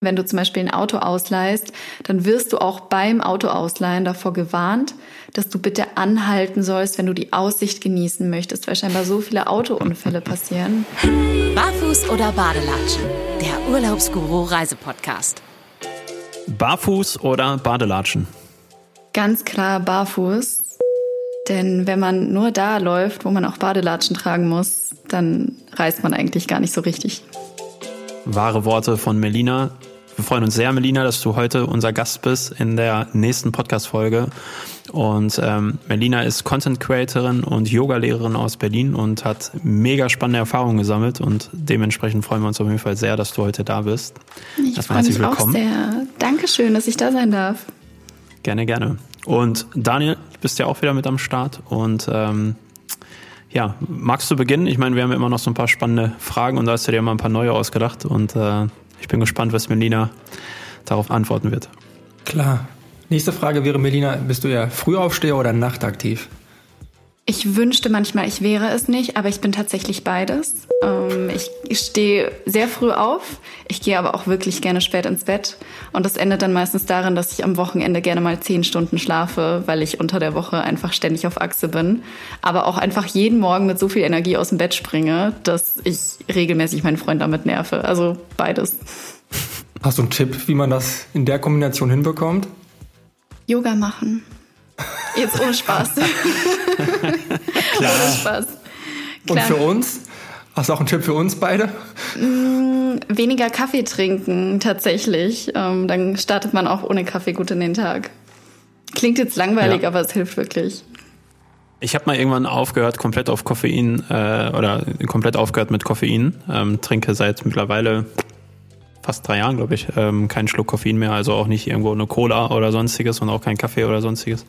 Wenn du zum Beispiel ein Auto ausleihst, dann wirst du auch beim Autoausleihen davor gewarnt, dass du bitte anhalten sollst, wenn du die Aussicht genießen möchtest, weil scheinbar so viele Autounfälle passieren. Barfuß oder Badelatschen? Der Urlaubsguru Reisepodcast. Barfuß oder Badelatschen? Ganz klar barfuß. Denn wenn man nur da läuft, wo man auch Badelatschen tragen muss, dann reist man eigentlich gar nicht so richtig. Wahre Worte von Melina. Wir freuen uns sehr, Melina, dass du heute unser Gast bist in der nächsten Podcast-Folge. Und ähm, Melina ist Content Creatorin und Yoga-Lehrerin aus Berlin und hat mega spannende Erfahrungen gesammelt. Und dementsprechend freuen wir uns auf jeden Fall sehr, dass du heute da bist. Ich freue mich willkommen. auch sehr. Dankeschön, dass ich da sein darf. Gerne, gerne. Und Daniel, du bist ja auch wieder mit am Start. Und ähm, ja, magst du beginnen? Ich meine, wir haben immer noch so ein paar spannende Fragen und da hast du dir mal ein paar neue ausgedacht. Und äh, ich bin gespannt, was Melina darauf antworten wird. Klar. Nächste Frage wäre, Melina, bist du ja Frühaufsteher oder nachtaktiv? Ich wünschte manchmal, ich wäre es nicht, aber ich bin tatsächlich beides. Ähm, ich stehe sehr früh auf, ich gehe aber auch wirklich gerne spät ins Bett. Und das endet dann meistens darin, dass ich am Wochenende gerne mal zehn Stunden schlafe, weil ich unter der Woche einfach ständig auf Achse bin. Aber auch einfach jeden Morgen mit so viel Energie aus dem Bett springe, dass ich regelmäßig meinen Freund damit nerve. Also beides. Hast du einen Tipp, wie man das in der Kombination hinbekommt? Yoga machen. Jetzt ohne Spaß. Klar. ohne Spaß. Klar. Und für uns? Hast du auch einen Tipp für uns beide? Mm, weniger Kaffee trinken, tatsächlich. Ähm, dann startet man auch ohne Kaffee gut in den Tag. Klingt jetzt langweilig, ja. aber es hilft wirklich. Ich habe mal irgendwann aufgehört, komplett auf Koffein äh, oder komplett aufgehört mit Koffein. Ähm, trinke seit mittlerweile fast drei Jahren, glaube ich, ähm, keinen Schluck Koffein mehr, also auch nicht irgendwo eine Cola oder sonstiges und auch kein Kaffee oder sonstiges.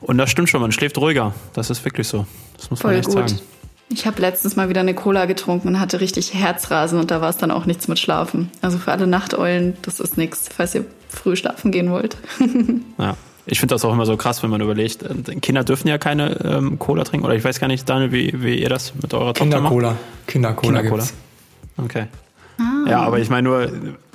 Und das stimmt schon, man schläft ruhiger. Das ist wirklich so. Das muss Voll man echt gut. sagen. Ich habe letztens mal wieder eine Cola getrunken und hatte richtig Herzrasen und da war es dann auch nichts mit Schlafen. Also für alle Nachteulen, das ist nichts, falls ihr früh schlafen gehen wollt. ja. Ich finde das auch immer so krass, wenn man überlegt, äh, Kinder dürfen ja keine ähm, Cola trinken. Oder ich weiß gar nicht, Daniel, wie, wie ihr das mit eurer Tochter macht. Kindercola. Kindercola. Kindercola. Okay. Ah. Ja, aber ich meine nur,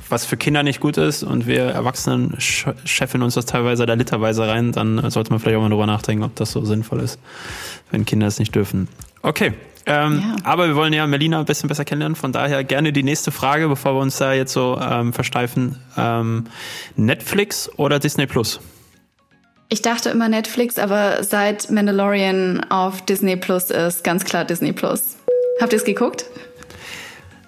was für Kinder nicht gut ist und wir Erwachsenen scheffeln uns das teilweise da literweise rein, dann sollte man vielleicht auch mal drüber nachdenken, ob das so sinnvoll ist, wenn Kinder es nicht dürfen. Okay. Ähm, ja. Aber wir wollen ja Melina ein bisschen besser kennenlernen, von daher gerne die nächste Frage, bevor wir uns da jetzt so ähm, versteifen. Ähm, Netflix oder Disney Plus? Ich dachte immer Netflix, aber seit Mandalorian auf Disney Plus ist, ganz klar Disney Plus. Habt ihr es geguckt?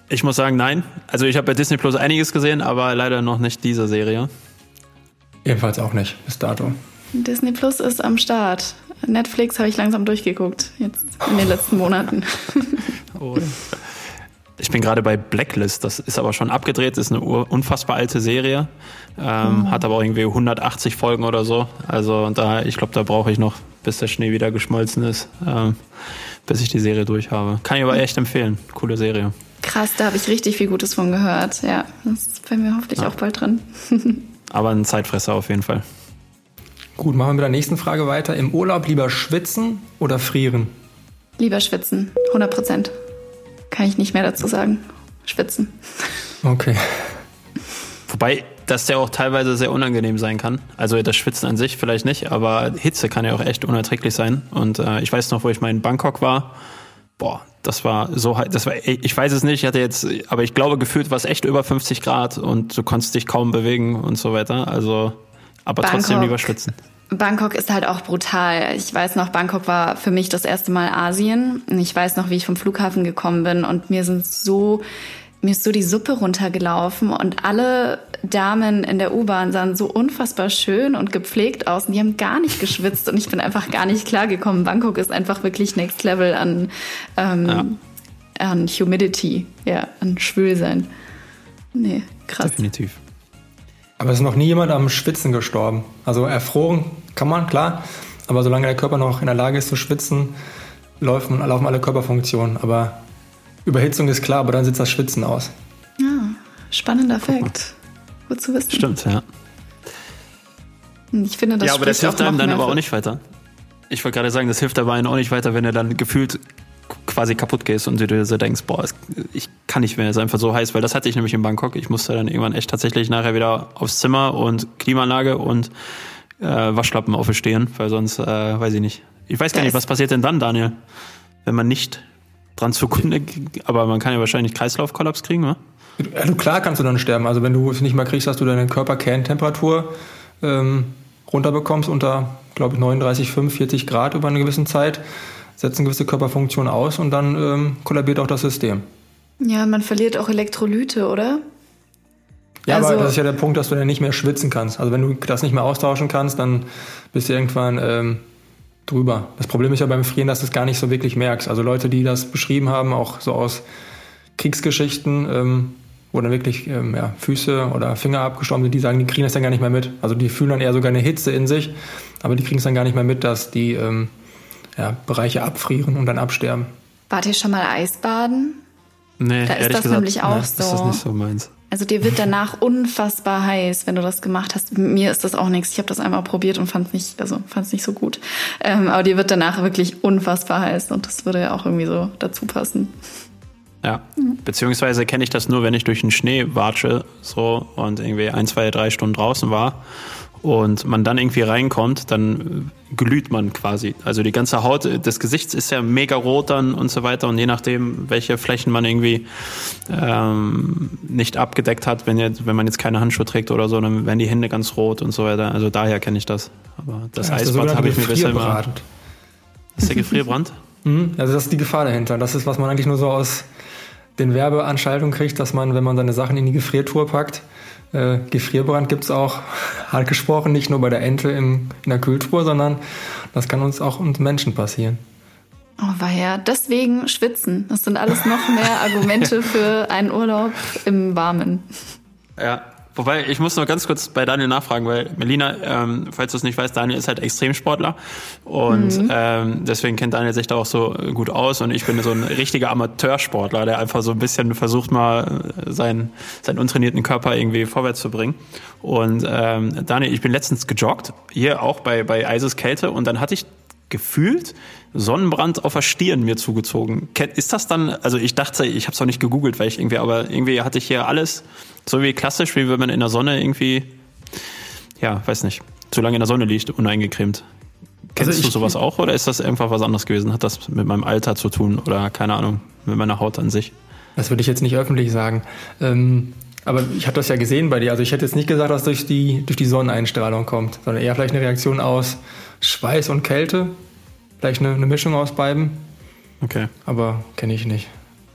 Ich muss sagen, nein. Also ich habe bei Disney Plus einiges gesehen, aber leider noch nicht diese Serie. Ebenfalls auch nicht, bis dato. Disney Plus ist am Start. Netflix habe ich langsam durchgeguckt, jetzt in den letzten Monaten. oh. Ich bin gerade bei Blacklist, das ist aber schon abgedreht, ist eine unfassbar alte Serie, ähm, oh. hat aber auch irgendwie 180 Folgen oder so. Also da, ich glaube, da brauche ich noch, bis der Schnee wieder geschmolzen ist, ähm, bis ich die Serie durch habe. Kann ich aber echt empfehlen, coole Serie. Krass, da habe ich richtig viel Gutes von gehört. Ja, das ist bei mir hoffentlich ja. auch bald drin. Aber ein Zeitfresser auf jeden Fall. Gut, machen wir mit der nächsten Frage weiter. Im Urlaub lieber schwitzen oder frieren? Lieber schwitzen, 100 Prozent. Kann ich nicht mehr dazu sagen. Schwitzen. Okay. Wobei das ja auch teilweise sehr unangenehm sein kann. Also das Schwitzen an sich vielleicht nicht, aber Hitze kann ja auch echt unerträglich sein. Und äh, ich weiß noch, wo ich mal in Bangkok war. Boah, das war so das war, ich weiß es nicht, ich hatte jetzt, aber ich glaube, gefühlt war es echt über 50 Grad und du konntest dich kaum bewegen und so weiter. Also, aber Bangkok, trotzdem lieber schwitzen. Bangkok ist halt auch brutal. Ich weiß noch, Bangkok war für mich das erste Mal Asien. Ich weiß noch, wie ich vom Flughafen gekommen bin und mir sind so mir ist so die Suppe runtergelaufen und alle Damen in der U-Bahn sahen so unfassbar schön und gepflegt aus und die haben gar nicht geschwitzt und ich bin einfach gar nicht klargekommen. Bangkok ist einfach wirklich Next Level an, ähm, ja. an Humidity, ja, an Schwülsein. Nee, krass. Definitiv. Aber es ist noch nie jemand am Schwitzen gestorben. Also erfroren kann man, klar, aber solange der Körper noch in der Lage ist zu schwitzen, laufen, laufen alle Körperfunktionen. Aber Überhitzung ist klar, aber dann sitzt das Schwitzen aus. Ja, spannender Fakt. Gut zu wissen. Stimmt, ja. Ich finde, das Ja, aber das hilft einem dann aber auch nicht weiter. Ich wollte gerade sagen, das hilft dabei auch nicht weiter, wenn er dann gefühlt quasi kaputt gehst und du dir so denkst, boah, ich kann nicht mehr, es ist einfach so heiß, weil das hatte ich nämlich in Bangkok. Ich musste dann irgendwann echt tatsächlich nachher wieder aufs Zimmer und Klimaanlage und äh, Waschlappen aufstehen, weil sonst, äh, weiß ich nicht. Ich weiß gar nicht, was passiert denn dann, Daniel, wenn man nicht dran zugrunde, aber man kann ja wahrscheinlich Kreislaufkollaps kriegen, ne? Ja, du, klar kannst du dann sterben. Also wenn du es nicht mehr kriegst, dass du deine Körperkerntemperatur ähm, runterbekommst unter, glaube ich, 39, 45 Grad über eine gewisse Zeit, setzen gewisse Körperfunktionen aus und dann ähm, kollabiert auch das System. Ja, man verliert auch Elektrolyte, oder? Ja, also, aber das ist ja der Punkt, dass du dann nicht mehr schwitzen kannst. Also wenn du das nicht mehr austauschen kannst, dann bist du irgendwann ähm, drüber. Das Problem ist ja beim Frieren, dass du es gar nicht so wirklich merkst. Also Leute, die das beschrieben haben, auch so aus Kriegsgeschichten, ähm, wo dann wirklich ähm, ja, Füße oder Finger abgestorben sind, die sagen, die kriegen das dann gar nicht mehr mit. Also die fühlen dann eher sogar eine Hitze in sich, aber die kriegen es dann gar nicht mehr mit, dass die ähm, ja, Bereiche abfrieren und dann absterben. Wart ihr schon mal Eisbaden? Nee, da ist das gesagt, nämlich auch nee, so. Ist das nicht so meins. Also dir wird danach unfassbar heiß, wenn du das gemacht hast. Mir ist das auch nichts. Ich habe das einmal probiert und fand es nicht, also nicht so gut. Ähm, aber dir wird danach wirklich unfassbar heiß und das würde ja auch irgendwie so dazu passen. Ja, beziehungsweise kenne ich das nur, wenn ich durch den Schnee watsche so und irgendwie ein, zwei, drei Stunden draußen war und man dann irgendwie reinkommt, dann glüht man quasi. Also die ganze Haut des Gesichts ist ja mega rot dann und so weiter und je nachdem, welche Flächen man irgendwie ähm, nicht abgedeckt hat, wenn, jetzt, wenn man jetzt keine Handschuhe trägt oder so, dann werden die Hände ganz rot und so weiter. Also daher kenne ich das. Aber das ja, Eisbad habe ich mir bisher immer... Ist der Gefrierbrand? Mhm, also das ist die Gefahr dahinter. Das ist, was man eigentlich nur so aus den Werbeanstaltungen kriegt, dass man, wenn man seine Sachen in die Gefriertour packt, äh, Gefrierbrand gibt es auch, hart gesprochen, nicht nur bei der Ente im, in der Kühltruhe, sondern das kann uns auch uns Menschen passieren. Oh, war ja. Deswegen schwitzen. Das sind alles noch mehr Argumente für einen Urlaub im Warmen. Ja, Wobei, ich muss noch ganz kurz bei Daniel nachfragen, weil Melina, ähm, falls du es nicht weißt, Daniel ist halt Extremsportler und mhm. ähm, deswegen kennt Daniel sich da auch so gut aus und ich bin so ein richtiger Amateursportler, der einfach so ein bisschen versucht mal seinen, seinen untrainierten Körper irgendwie vorwärts zu bringen. Und ähm, Daniel, ich bin letztens gejoggt, hier auch bei, bei Eiseskälte und dann hatte ich gefühlt Sonnenbrand auf der Stirn mir zugezogen. Ist das dann, also ich dachte, ich habe es auch nicht gegoogelt, weil ich irgendwie, aber irgendwie hatte ich hier alles so wie klassisch, wie wenn man in der Sonne irgendwie, ja, weiß nicht, zu lange in der Sonne liegt, uneingecremt. Kennst also ich, du sowas auch oder ist das einfach was anderes gewesen? Hat das mit meinem Alter zu tun oder keine Ahnung, mit meiner Haut an sich? Das würde ich jetzt nicht öffentlich sagen. Ähm, aber ich habe das ja gesehen bei dir. Also ich hätte jetzt nicht gesagt, dass durch die, durch die Sonneneinstrahlung kommt, sondern eher vielleicht eine Reaktion aus Schweiß und Kälte. Vielleicht eine, eine Mischung aus beiden. Okay. Aber kenne ich nicht.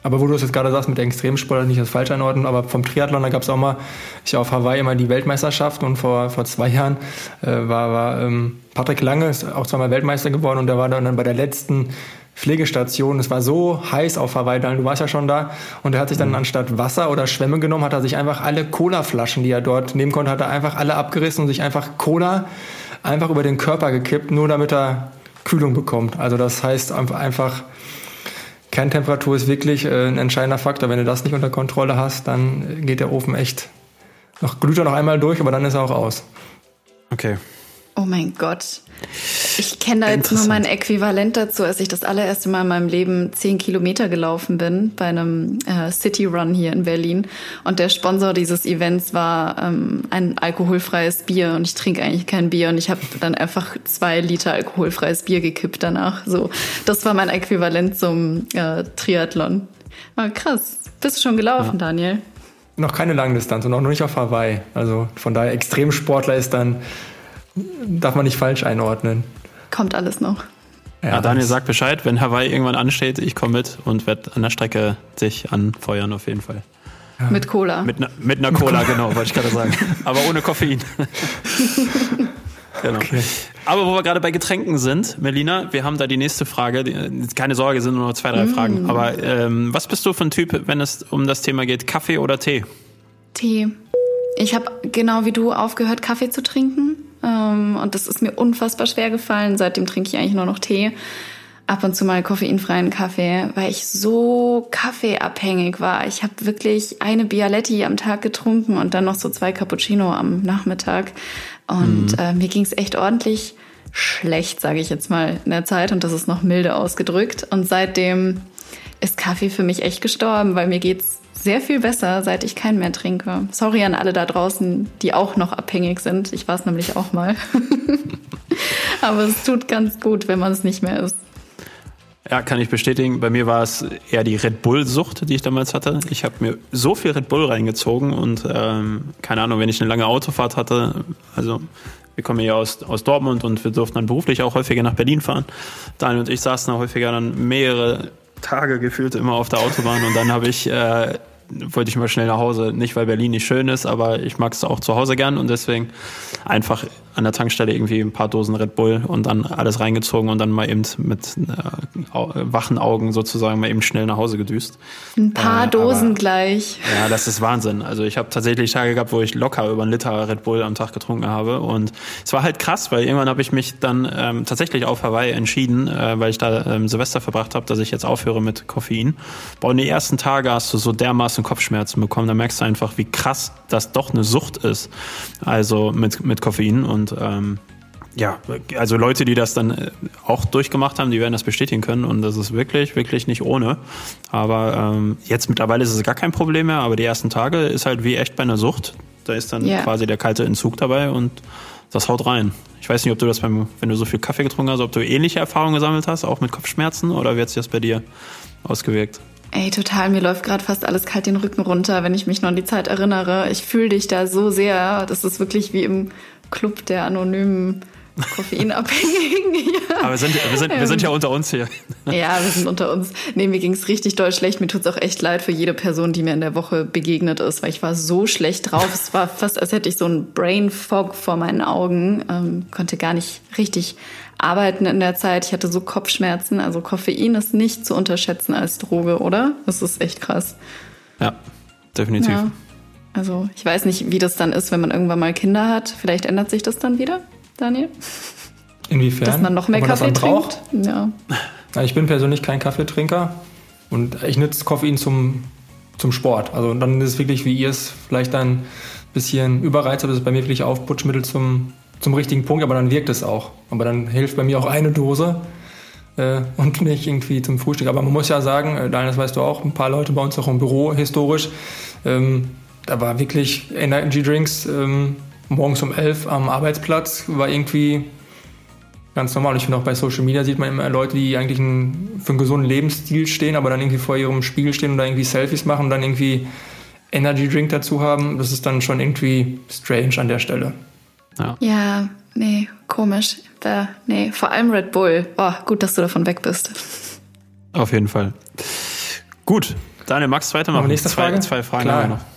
Aber wo du es jetzt gerade sagst mit Extremsport, nicht das falsch einordnen, aber vom Triathlon, da gab es auch mal, ich auf Hawaii immer die Weltmeisterschaft und vor, vor zwei Jahren äh, war, war ähm, Patrick Lange, ist auch zweimal Weltmeister geworden und der war dann bei der letzten Pflegestation. Es war so heiß auf Hawaii, du warst ja schon da. Und er hat sich dann mhm. anstatt Wasser oder Schwämme genommen, hat er sich einfach alle Cola-Flaschen, die er dort nehmen konnte, hat er einfach alle abgerissen und sich einfach Cola einfach über den Körper gekippt, nur damit er Kühlung bekommt. Also das heißt einfach, Kerntemperatur ist wirklich äh, ein entscheidender Faktor. Wenn du das nicht unter Kontrolle hast, dann geht der Ofen echt noch glüht er noch einmal durch, aber dann ist er auch aus. Okay. Oh mein Gott. Ich kenne da jetzt nur mein Äquivalent dazu, als ich das allererste Mal in meinem Leben zehn Kilometer gelaufen bin bei einem äh, City Run hier in Berlin. Und der Sponsor dieses Events war ähm, ein alkoholfreies Bier. Und ich trinke eigentlich kein Bier. Und ich habe dann einfach zwei Liter alkoholfreies Bier gekippt danach. So, das war mein Äquivalent zum äh, Triathlon. Aber krass. Bist du schon gelaufen, ja. Daniel? Noch keine Langdistanz und auch noch nicht auf Hawaii. Also von daher Extremsportler ist dann darf man nicht falsch einordnen. Kommt alles noch. Ja, Daniel sagt Bescheid, wenn Hawaii irgendwann ansteht, ich komme mit und werde an der Strecke dich anfeuern auf jeden Fall. Ja. Mit Cola. Mit, mit einer Cola, genau, wollte ich gerade sagen. Aber ohne Koffein. genau. Okay. Aber wo wir gerade bei Getränken sind, Melina, wir haben da die nächste Frage. Keine Sorge, sind nur noch zwei, drei mm. Fragen. Aber ähm, was bist du für ein Typ, wenn es um das Thema geht? Kaffee oder Tee? Tee. Ich habe genau wie du aufgehört, Kaffee zu trinken. Ähm, und das ist mir unfassbar schwer gefallen. Seitdem trinke ich eigentlich nur noch Tee. Ab und zu mal koffeinfreien Kaffee, weil ich so kaffeeabhängig war. Ich habe wirklich eine Bialetti am Tag getrunken und dann noch so zwei Cappuccino am Nachmittag. Und mhm. äh, mir ging es echt ordentlich schlecht, sage ich jetzt mal, in der Zeit. Und das ist noch milde ausgedrückt. Und seitdem ist Kaffee für mich echt gestorben, weil mir geht's sehr viel besser, seit ich keinen mehr trinke. Sorry an alle da draußen, die auch noch abhängig sind. Ich war es nämlich auch mal. Aber es tut ganz gut, wenn man es nicht mehr ist. Ja, kann ich bestätigen. Bei mir war es eher die Red Bull-Sucht, die ich damals hatte. Ich habe mir so viel Red Bull reingezogen und ähm, keine Ahnung, wenn ich eine lange Autofahrt hatte, also wir kommen ja aus, aus Dortmund und wir durften dann beruflich auch häufiger nach Berlin fahren. Daniel und ich saßen da häufiger dann mehrere Tage gefühlt immer auf der Autobahn und dann habe ich äh, wollte ich mal schnell nach Hause. Nicht, weil Berlin nicht schön ist, aber ich mag es auch zu Hause gern und deswegen einfach an der Tankstelle irgendwie ein paar Dosen Red Bull und dann alles reingezogen und dann mal eben mit äh, wachen Augen sozusagen mal eben schnell nach Hause gedüst. Ein paar äh, Dosen aber, gleich. Ja, das ist Wahnsinn. Also ich habe tatsächlich Tage gehabt, wo ich locker über einen Liter Red Bull am Tag getrunken habe und es war halt krass, weil irgendwann habe ich mich dann ähm, tatsächlich auf Hawaii entschieden, äh, weil ich da ähm, Silvester verbracht habe, dass ich jetzt aufhöre mit Koffein. Boah, und die ersten Tage hast du so dermaßen Kopfschmerzen bekommen, da merkst du einfach, wie krass das doch eine Sucht ist. Also mit, mit Koffein und und ähm, ja, also Leute, die das dann äh, auch durchgemacht haben, die werden das bestätigen können und das ist wirklich, wirklich nicht ohne. Aber ähm, jetzt mittlerweile ist es gar kein Problem mehr, aber die ersten Tage ist halt wie echt bei einer Sucht. Da ist dann yeah. quasi der kalte Entzug dabei und das haut rein. Ich weiß nicht, ob du das beim, wenn du so viel Kaffee getrunken hast, ob du ähnliche Erfahrungen gesammelt hast, auch mit Kopfschmerzen oder wie hat sich das bei dir ausgewirkt? Ey, total, mir läuft gerade fast alles kalt den Rücken runter, wenn ich mich noch an die Zeit erinnere. Ich fühle dich da so sehr. Das ist wirklich wie im Club der anonymen Koffeinabhängigen. ja. Aber wir sind, wir, sind, wir sind ja unter uns hier. ja, wir sind unter uns. Nee, mir ging es richtig doll schlecht. Mir tut es auch echt leid für jede Person, die mir in der Woche begegnet ist, weil ich war so schlecht drauf. es war fast, als hätte ich so einen Brain Fog vor meinen Augen. Ähm, konnte gar nicht richtig arbeiten in der Zeit. Ich hatte so Kopfschmerzen. Also Koffein ist nicht zu unterschätzen als Droge, oder? Das ist echt krass. Ja, definitiv. Ja. Also ich weiß nicht, wie das dann ist, wenn man irgendwann mal Kinder hat. Vielleicht ändert sich das dann wieder, Daniel? Inwiefern? Dass man noch mehr man Kaffee trinkt? Ja. Ich bin persönlich kein Kaffeetrinker und ich nutze Koffein zum, zum Sport. Also dann ist es wirklich, wie ihr es vielleicht ein bisschen überreizt, aber es ist bei mir wirklich Aufputschmittel zum, zum richtigen Punkt, aber dann wirkt es auch. Aber dann hilft bei mir auch eine Dose äh, und nicht irgendwie zum Frühstück. Aber man muss ja sagen, äh, Daniel, das weißt du auch, ein paar Leute bei uns auch im Büro historisch, ähm, da war wirklich Energy Drinks ähm, morgens um elf am Arbeitsplatz, war irgendwie ganz normal. Ich finde auch bei Social Media sieht man immer Leute, die eigentlich einen, für einen gesunden Lebensstil stehen, aber dann irgendwie vor ihrem Spiegel stehen und da irgendwie Selfies machen und dann irgendwie Energy Drink dazu haben. Das ist dann schon irgendwie strange an der Stelle. Ja, ja nee, komisch. Da, nee, vor allem Red Bull. Oh, gut, dass du davon weg bist. Auf jeden Fall. Gut, Daniel, magst du weitermachen? Nächste Frage? Zwei, zwei Fragen Klar. noch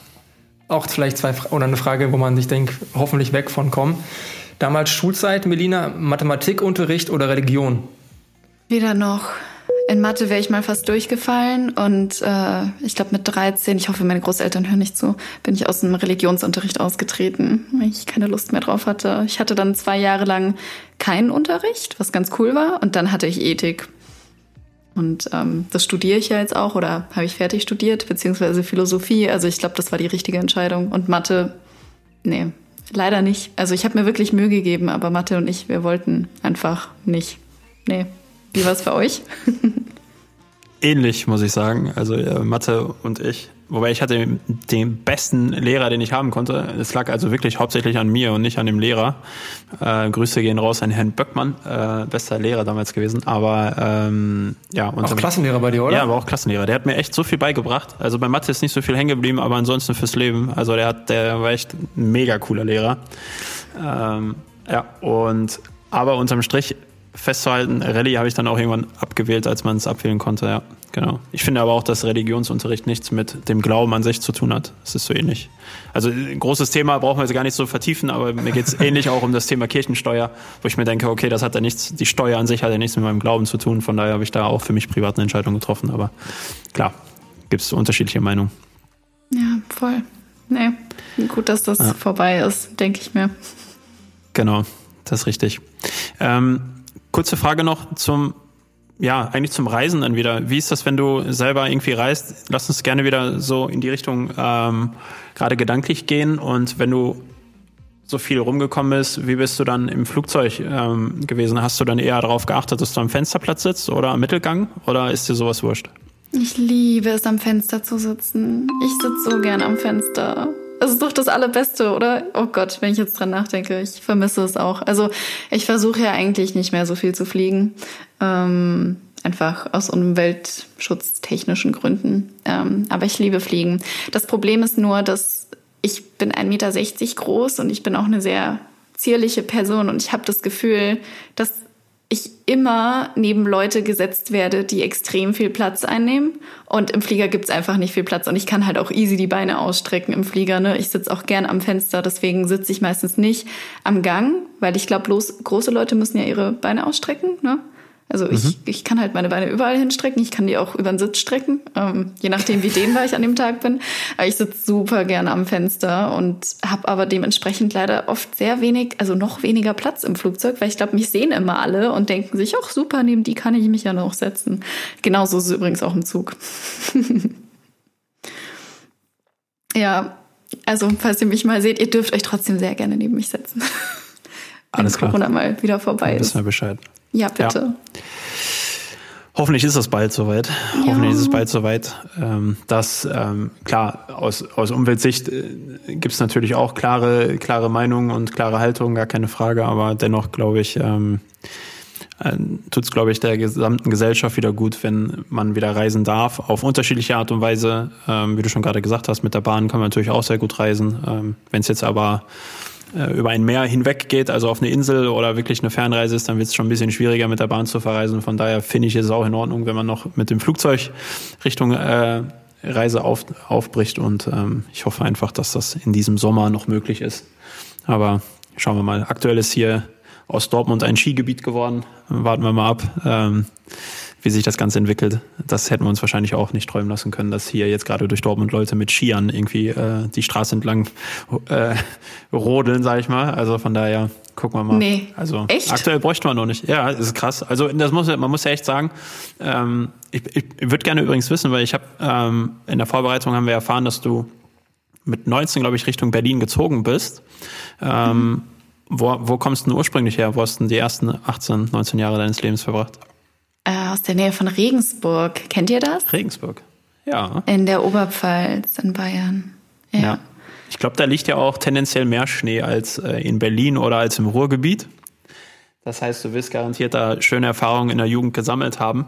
auch vielleicht zwei oder eine Frage, wo man sich denkt, hoffentlich weg von kommen. Damals Schulzeit, Melina, Mathematikunterricht oder Religion? Weder noch. In Mathe wäre ich mal fast durchgefallen und äh, ich glaube mit 13, ich hoffe, meine Großeltern hören nicht zu, bin ich aus dem Religionsunterricht ausgetreten, weil ich keine Lust mehr drauf hatte. Ich hatte dann zwei Jahre lang keinen Unterricht, was ganz cool war, und dann hatte ich Ethik. Und ähm, das studiere ich ja jetzt auch oder habe ich fertig studiert, beziehungsweise Philosophie. Also ich glaube, das war die richtige Entscheidung. Und Mathe, nee, leider nicht. Also ich habe mir wirklich Mühe gegeben, aber Mathe und ich, wir wollten einfach nicht. Nee. Wie war es bei euch? Ähnlich, muss ich sagen. Also äh, Mathe und ich Wobei ich hatte den besten Lehrer, den ich haben konnte. Es lag also wirklich hauptsächlich an mir und nicht an dem Lehrer. Äh, Grüße gehen raus an Herrn Böckmann, äh, bester Lehrer damals gewesen. Aber ähm, ja. Und auch Klassenlehrer bei dir, oder? Ja, aber auch Klassenlehrer. Der hat mir echt so viel beigebracht. Also bei Mathe ist nicht so viel hängen geblieben, aber ansonsten fürs Leben. Also der hat, der war echt ein mega cooler Lehrer. Ähm, ja, und aber unterm Strich festzuhalten, Rallye habe ich dann auch irgendwann abgewählt, als man es abwählen konnte, ja. Genau. Ich finde aber auch, dass Religionsunterricht nichts mit dem Glauben an sich zu tun hat. Es ist so ähnlich. Also ein großes Thema brauchen wir jetzt gar nicht so vertiefen, aber mir geht es ähnlich auch um das Thema Kirchensteuer, wo ich mir denke, okay, das hat ja nichts, die Steuer an sich hat ja nichts mit meinem Glauben zu tun. Von daher habe ich da auch für mich privat eine Entscheidung getroffen. Aber klar, gibt es unterschiedliche Meinungen. Ja, voll. Nee, gut, dass das ja. vorbei ist, denke ich mir. Genau, das ist richtig. Ähm, kurze Frage noch zum ja, eigentlich zum Reisen dann wieder. Wie ist das, wenn du selber irgendwie reist? Lass uns gerne wieder so in die Richtung ähm, gerade gedanklich gehen. Und wenn du so viel rumgekommen bist, wie bist du dann im Flugzeug ähm, gewesen? Hast du dann eher darauf geachtet, dass du am Fensterplatz sitzt oder am Mittelgang? Oder ist dir sowas wurscht? Ich liebe es, am Fenster zu sitzen. Ich sitze so gern am Fenster. Das ist doch das Allerbeste, oder? Oh Gott, wenn ich jetzt dran nachdenke, ich vermisse es auch. Also ich versuche ja eigentlich nicht mehr so viel zu fliegen. Ähm, einfach aus umweltschutztechnischen Gründen. Ähm, aber ich liebe Fliegen. Das Problem ist nur, dass ich bin 1,60 Meter groß und ich bin auch eine sehr zierliche Person und ich habe das Gefühl, dass ich immer neben Leute gesetzt werde, die extrem viel Platz einnehmen. Und im Flieger gibt's einfach nicht viel Platz. Und ich kann halt auch easy die Beine ausstrecken im Flieger. Ne? Ich sitze auch gern am Fenster, deswegen sitze ich meistens nicht am Gang, weil ich glaube, große Leute müssen ja ihre Beine ausstrecken. Ne? Also ich, mhm. ich kann halt meine Beine überall hinstrecken. Ich kann die auch über den Sitz strecken, ähm, je nachdem, wie dehnbar ich an dem Tag bin. Aber ich sitze super gerne am Fenster und habe aber dementsprechend leider oft sehr wenig, also noch weniger Platz im Flugzeug, weil ich glaube, mich sehen immer alle und denken sich, ach super, neben die kann ich mich ja noch setzen. Genauso ist es übrigens auch im Zug. ja, also falls ihr mich mal seht, ihr dürft euch trotzdem sehr gerne neben mich setzen. Alles klar. Corona mal wieder vorbei Dann wissen wir Bescheid. Ja, bitte. Ja. Hoffentlich ist es bald soweit. Ja. Hoffentlich ist es bald soweit. Ähm, dass, ähm, klar, aus, aus Umweltsicht äh, gibt es natürlich auch klare, klare Meinungen und klare Haltungen, gar keine Frage, aber dennoch glaube ich, ähm, äh, tut es, glaube ich, der gesamten Gesellschaft wieder gut, wenn man wieder reisen darf, auf unterschiedliche Art und Weise. Ähm, wie du schon gerade gesagt hast, mit der Bahn kann man natürlich auch sehr gut reisen. Ähm, wenn es jetzt aber über ein Meer hinweg geht, also auf eine Insel oder wirklich eine Fernreise ist, dann wird es schon ein bisschen schwieriger mit der Bahn zu verreisen. Von daher finde ich es auch in Ordnung, wenn man noch mit dem Flugzeug Richtung äh, Reise auf, aufbricht und ähm, ich hoffe einfach, dass das in diesem Sommer noch möglich ist. Aber schauen wir mal. Aktuell ist hier aus Dortmund ein Skigebiet geworden. Warten wir mal ab. Ähm, wie sich das Ganze entwickelt. Das hätten wir uns wahrscheinlich auch nicht träumen lassen können, dass hier jetzt gerade durch Dortmund Leute mit Skiern irgendwie äh, die Straße entlang äh, rodeln, sag ich mal. Also von daher gucken wir mal. Nee. Also echt? aktuell bräuchte man noch nicht. Ja, ist krass. Also das muss man muss ja echt sagen. Ähm, ich ich würde gerne übrigens wissen, weil ich habe ähm, in der Vorbereitung haben wir erfahren, dass du mit 19, glaube ich, Richtung Berlin gezogen bist. Ähm, mhm. Wo, wo kommst du denn ursprünglich her? Wo hast du denn die ersten 18, 19 Jahre deines Lebens verbracht? Äh, aus der Nähe von Regensburg. Kennt ihr das? Regensburg, ja. In der Oberpfalz in Bayern. Ja. ja. Ich glaube, da liegt ja auch tendenziell mehr Schnee als äh, in Berlin oder als im Ruhrgebiet. Das heißt, du wirst garantiert da schöne Erfahrungen in der Jugend gesammelt haben.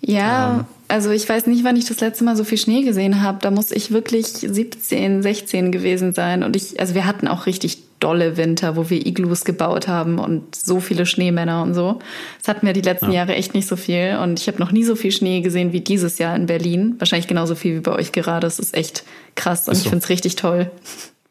Ja, ähm. also ich weiß nicht, wann ich das letzte Mal so viel Schnee gesehen habe. Da muss ich wirklich 17, 16 gewesen sein. Und ich, also wir hatten auch richtig dolle Winter, wo wir Iglus gebaut haben und so viele Schneemänner und so. Das hatten wir die letzten ja. Jahre echt nicht so viel. Und ich habe noch nie so viel Schnee gesehen wie dieses Jahr in Berlin. Wahrscheinlich genauso viel wie bei euch gerade. Das ist echt krass und so. ich finde es richtig toll.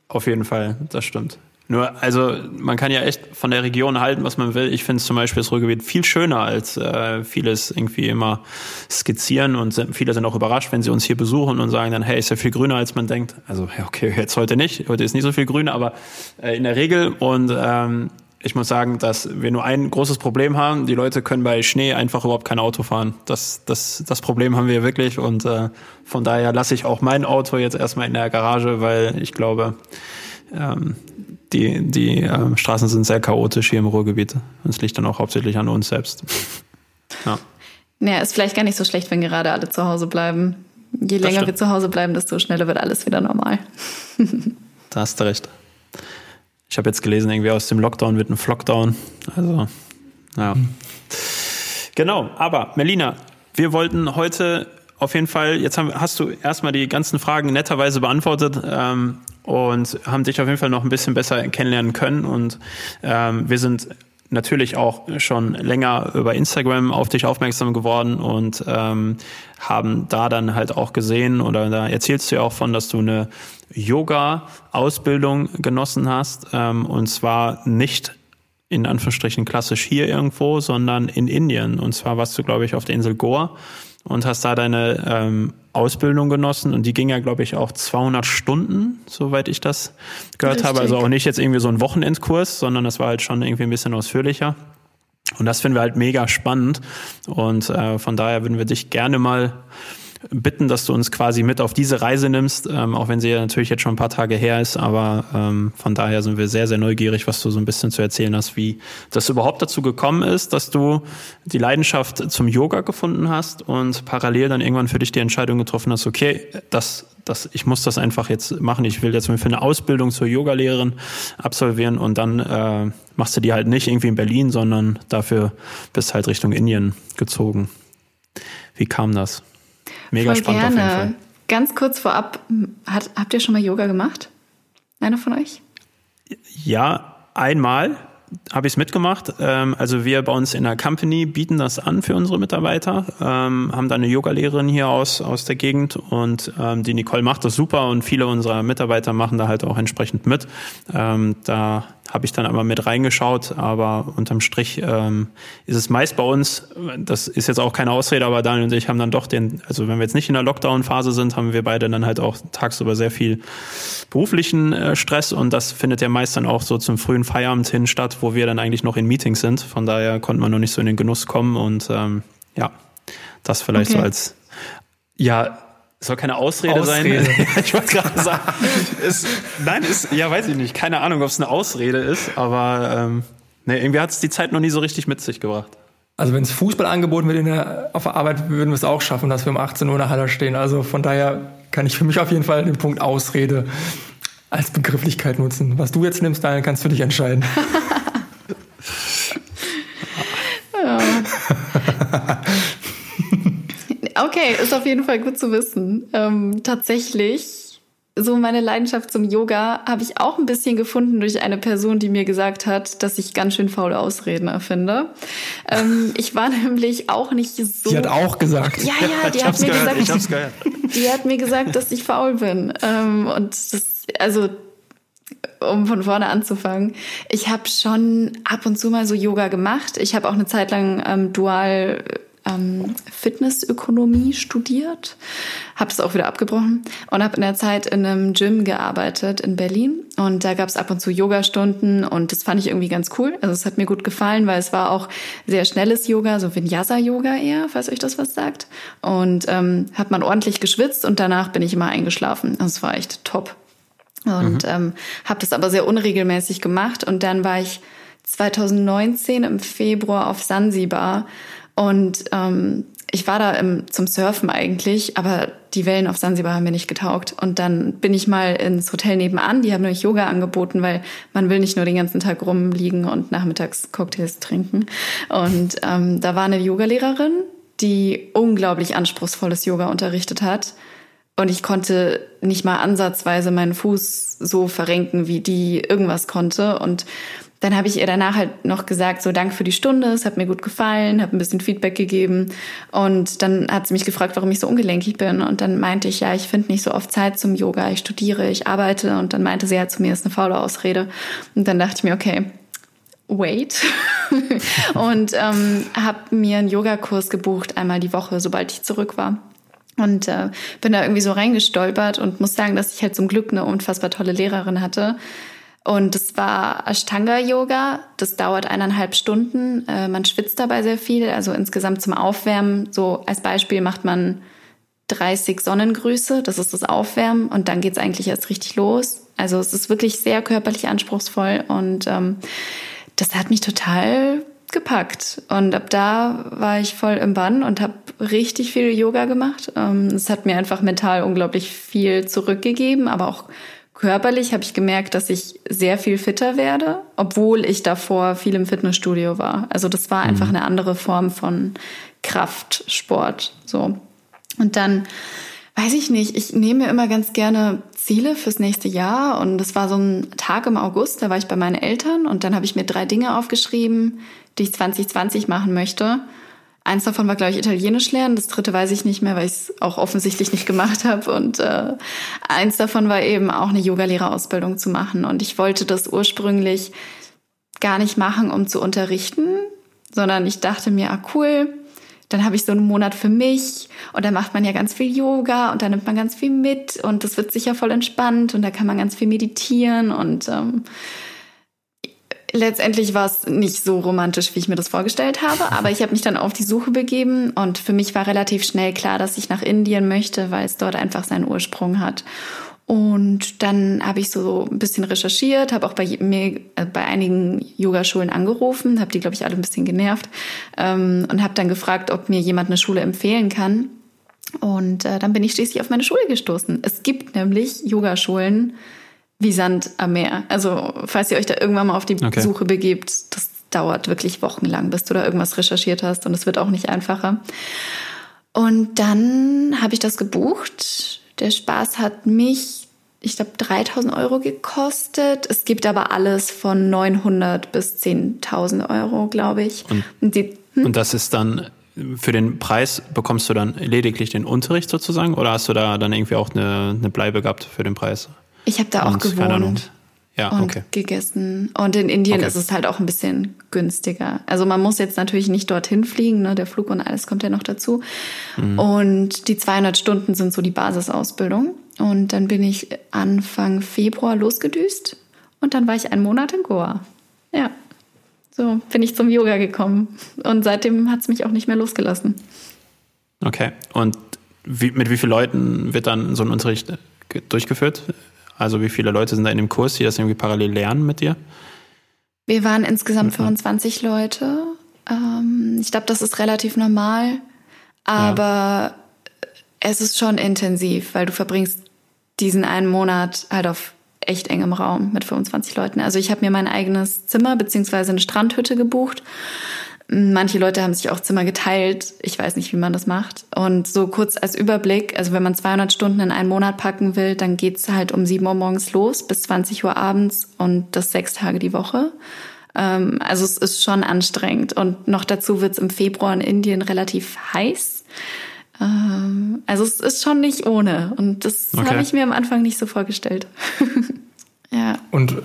Auf jeden Fall, das stimmt. Nur, also man kann ja echt von der Region halten, was man will. Ich finde zum Beispiel das Ruhrgebiet viel schöner, als äh, vieles irgendwie immer skizzieren und sind, viele sind auch überrascht, wenn sie uns hier besuchen und sagen dann, hey, ist ja viel grüner, als man denkt. Also okay, jetzt heute nicht, heute ist nicht so viel grüner, aber äh, in der Regel und ähm, ich muss sagen, dass wir nur ein großes Problem haben. Die Leute können bei Schnee einfach überhaupt kein Auto fahren. Das, das, das Problem haben wir wirklich und äh, von daher lasse ich auch mein Auto jetzt erstmal in der Garage, weil ich glaube, ähm, die, die äh, Straßen sind sehr chaotisch hier im Ruhrgebiet. Das liegt dann auch hauptsächlich an uns selbst. ja. Naja, ist vielleicht gar nicht so schlecht, wenn gerade alle zu Hause bleiben. Je länger wir zu Hause bleiben, desto schneller wird alles wieder normal. da hast du recht. Ich habe jetzt gelesen, irgendwie aus dem Lockdown wird ein Flockdown. Also, ja. Mhm. Genau, aber Melina, wir wollten heute auf jeden Fall, jetzt haben, hast du erstmal die ganzen Fragen netterweise beantwortet. Ähm, und haben dich auf jeden Fall noch ein bisschen besser kennenlernen können. Und ähm, wir sind natürlich auch schon länger über Instagram auf dich aufmerksam geworden und ähm, haben da dann halt auch gesehen oder da erzählst du ja auch von, dass du eine Yoga-Ausbildung genossen hast ähm, und zwar nicht in Anführungsstrichen klassisch hier irgendwo, sondern in Indien. Und zwar warst du, glaube ich, auf der Insel Goa und hast da deine ähm, Ausbildung genossen und die ging ja, glaube ich, auch 200 Stunden, soweit ich das gehört Richtig. habe. Also auch nicht jetzt irgendwie so ein Wochenendkurs, sondern das war halt schon irgendwie ein bisschen ausführlicher. Und das finden wir halt mega spannend und äh, von daher würden wir dich gerne mal bitten, dass du uns quasi mit auf diese Reise nimmst, ähm, auch wenn sie ja natürlich jetzt schon ein paar Tage her ist. Aber ähm, von daher sind wir sehr, sehr neugierig, was du so ein bisschen zu erzählen hast, wie das überhaupt dazu gekommen ist, dass du die Leidenschaft zum Yoga gefunden hast und parallel dann irgendwann für dich die Entscheidung getroffen hast, okay, das, das, ich muss das einfach jetzt machen. Ich will jetzt für eine Ausbildung zur Yogalehrerin absolvieren und dann äh, machst du die halt nicht irgendwie in Berlin, sondern dafür bist halt Richtung Indien gezogen. Wie kam das? Mega Voll spannend gerne. auf jeden Fall. Ganz kurz vorab, hat, habt ihr schon mal Yoga gemacht? Einer von euch? Ja, einmal habe ich es mitgemacht. Ähm, also wir bei uns in der Company bieten das an für unsere Mitarbeiter, ähm, haben da eine Yoga-Lehrerin hier aus, aus der Gegend und ähm, die Nicole macht das super und viele unserer Mitarbeiter machen da halt auch entsprechend mit. da habe ich dann aber mit reingeschaut, aber unterm Strich ähm, ist es meist bei uns, das ist jetzt auch keine Ausrede, aber Daniel und ich haben dann doch den, also wenn wir jetzt nicht in der Lockdown-Phase sind, haben wir beide dann halt auch tagsüber sehr viel beruflichen äh, Stress und das findet ja meist dann auch so zum frühen Feierabend hin statt, wo wir dann eigentlich noch in Meetings sind. Von daher konnte man noch nicht so in den Genuss kommen und ähm, ja, das vielleicht okay. so als ja, soll keine Ausrede, Ausrede. sein. ich wollte gerade sagen. Ist, nein, ist, ja, weiß ich nicht. Keine Ahnung, ob es eine Ausrede ist, aber ähm, nee, irgendwie hat es die Zeit noch nie so richtig mit sich gebracht. Also wenn es Fußball angeboten wird in der, auf der Arbeit, würden wir es auch schaffen, dass wir um 18 Uhr in der Halle stehen. Also von daher kann ich für mich auf jeden Fall den Punkt Ausrede als Begrifflichkeit nutzen. Was du jetzt nimmst, Daniel, kannst du dich entscheiden. ja. Okay, ist auf jeden Fall gut zu wissen. Ähm, tatsächlich, so meine Leidenschaft zum Yoga habe ich auch ein bisschen gefunden durch eine Person, die mir gesagt hat, dass ich ganz schön faule Ausreden erfinde. Ähm, ich war nämlich auch nicht so. Sie hat auch gesagt. Ja, ja, die hat mir gehört, gesagt, die hat mir gesagt, dass ich faul bin. Ähm, und das, also um von vorne anzufangen. Ich habe schon ab und zu mal so Yoga gemacht. Ich habe auch eine Zeit lang ähm, dual ähm, Fitnessökonomie studiert, habe es auch wieder abgebrochen und habe in der Zeit in einem Gym gearbeitet in Berlin und da gab es ab und zu Yoga-Stunden und das fand ich irgendwie ganz cool. Also es hat mir gut gefallen, weil es war auch sehr schnelles Yoga, so Vinyasa-Yoga eher, falls euch das was sagt. Und ähm, hat man ordentlich geschwitzt und danach bin ich immer eingeschlafen. Also es war echt top. Und mhm. ähm, habe das aber sehr unregelmäßig gemacht und dann war ich 2019 im Februar auf Sansibar und ähm, ich war da im, zum Surfen eigentlich, aber die Wellen auf Sansibar haben mir nicht getaugt. Und dann bin ich mal ins Hotel nebenan, die haben nämlich Yoga angeboten, weil man will nicht nur den ganzen Tag rumliegen und nachmittags Cocktails trinken. Und ähm, da war eine Yogalehrerin, die unglaublich anspruchsvolles Yoga unterrichtet hat. Und ich konnte nicht mal ansatzweise meinen Fuß so verrenken, wie die irgendwas konnte. Und dann habe ich ihr danach halt noch gesagt, so Dank für die Stunde, es hat mir gut gefallen, habe ein bisschen Feedback gegeben. Und dann hat sie mich gefragt, warum ich so ungelenkig bin. Und dann meinte ich, ja, ich finde nicht so oft Zeit zum Yoga, ich studiere, ich arbeite. Und dann meinte sie ja zu mir, ist eine faule Ausrede. Und dann dachte ich mir, okay, wait. Und ähm, habe mir einen Yogakurs gebucht, einmal die Woche, sobald ich zurück war. Und äh, bin da irgendwie so reingestolpert und muss sagen, dass ich halt zum Glück eine unfassbar tolle Lehrerin hatte, und das war Ashtanga-Yoga. Das dauert eineinhalb Stunden. Äh, man schwitzt dabei sehr viel. Also insgesamt zum Aufwärmen. So als Beispiel macht man 30 Sonnengrüße. Das ist das Aufwärmen. Und dann geht's eigentlich erst richtig los. Also es ist wirklich sehr körperlich anspruchsvoll. Und ähm, das hat mich total gepackt. Und ab da war ich voll im Bann und habe richtig viel Yoga gemacht. Ähm, es hat mir einfach mental unglaublich viel zurückgegeben, aber auch Körperlich habe ich gemerkt, dass ich sehr viel fitter werde, obwohl ich davor viel im Fitnessstudio war. Also das war einfach mhm. eine andere Form von Kraftsport. So. Und dann weiß ich nicht, ich nehme mir immer ganz gerne Ziele fürs nächste Jahr. Und das war so ein Tag im August, da war ich bei meinen Eltern und dann habe ich mir drei Dinge aufgeschrieben, die ich 2020 machen möchte. Eins davon war, glaube ich, Italienisch lernen. Das dritte weiß ich nicht mehr, weil ich es auch offensichtlich nicht gemacht habe. Und äh, eins davon war eben auch eine Yogalehrerausbildung zu machen. Und ich wollte das ursprünglich gar nicht machen, um zu unterrichten, sondern ich dachte mir, ah cool, dann habe ich so einen Monat für mich und dann macht man ja ganz viel Yoga und dann nimmt man ganz viel mit und das wird sicher voll entspannt und da kann man ganz viel meditieren und ähm, letztendlich war es nicht so romantisch, wie ich mir das vorgestellt habe, aber ich habe mich dann auf die Suche begeben und für mich war relativ schnell klar, dass ich nach Indien möchte, weil es dort einfach seinen Ursprung hat. Und dann habe ich so ein bisschen recherchiert, habe auch bei mir äh, bei einigen Yogaschulen angerufen, habe die glaube ich alle ein bisschen genervt ähm, und habe dann gefragt, ob mir jemand eine Schule empfehlen kann. Und äh, dann bin ich schließlich auf meine Schule gestoßen. Es gibt nämlich Yogaschulen, wie Sand am Meer. Also falls ihr euch da irgendwann mal auf die okay. Suche begebt, das dauert wirklich wochenlang, bis du da irgendwas recherchiert hast und es wird auch nicht einfacher. Und dann habe ich das gebucht. Der Spaß hat mich, ich glaube, 3000 Euro gekostet. Es gibt aber alles von 900 bis 10.000 Euro, glaube ich. Und, und, die, hm? und das ist dann für den Preis bekommst du dann lediglich den Unterricht sozusagen oder hast du da dann irgendwie auch eine, eine Bleibe gehabt für den Preis? Ich habe da auch gewohnt. Ja, und okay. gegessen. Und in Indien okay. ist es halt auch ein bisschen günstiger. Also man muss jetzt natürlich nicht dorthin fliegen, ne? der Flug und alles kommt ja noch dazu. Mhm. Und die 200 Stunden sind so die Basisausbildung. Und dann bin ich Anfang Februar losgedüst und dann war ich einen Monat in Goa. Ja, so bin ich zum Yoga gekommen. Und seitdem hat es mich auch nicht mehr losgelassen. Okay, und wie, mit wie vielen Leuten wird dann so ein Unterricht durchgeführt? Also wie viele Leute sind da in dem Kurs, die das irgendwie parallel lernen mit dir? Wir waren insgesamt 25 Leute. Ähm, ich glaube, das ist relativ normal, aber ja. es ist schon intensiv, weil du verbringst diesen einen Monat halt auf echt engem Raum mit 25 Leuten. Also ich habe mir mein eigenes Zimmer beziehungsweise eine Strandhütte gebucht Manche Leute haben sich auch Zimmer geteilt. Ich weiß nicht, wie man das macht. Und so kurz als Überblick, also wenn man 200 Stunden in einen Monat packen will, dann geht's halt um 7 Uhr morgens los bis 20 Uhr abends und das sechs Tage die Woche. Ähm, also es ist schon anstrengend. Und noch dazu wird's im Februar in Indien relativ heiß. Ähm, also es ist schon nicht ohne. Und das okay. habe ich mir am Anfang nicht so vorgestellt. ja. Und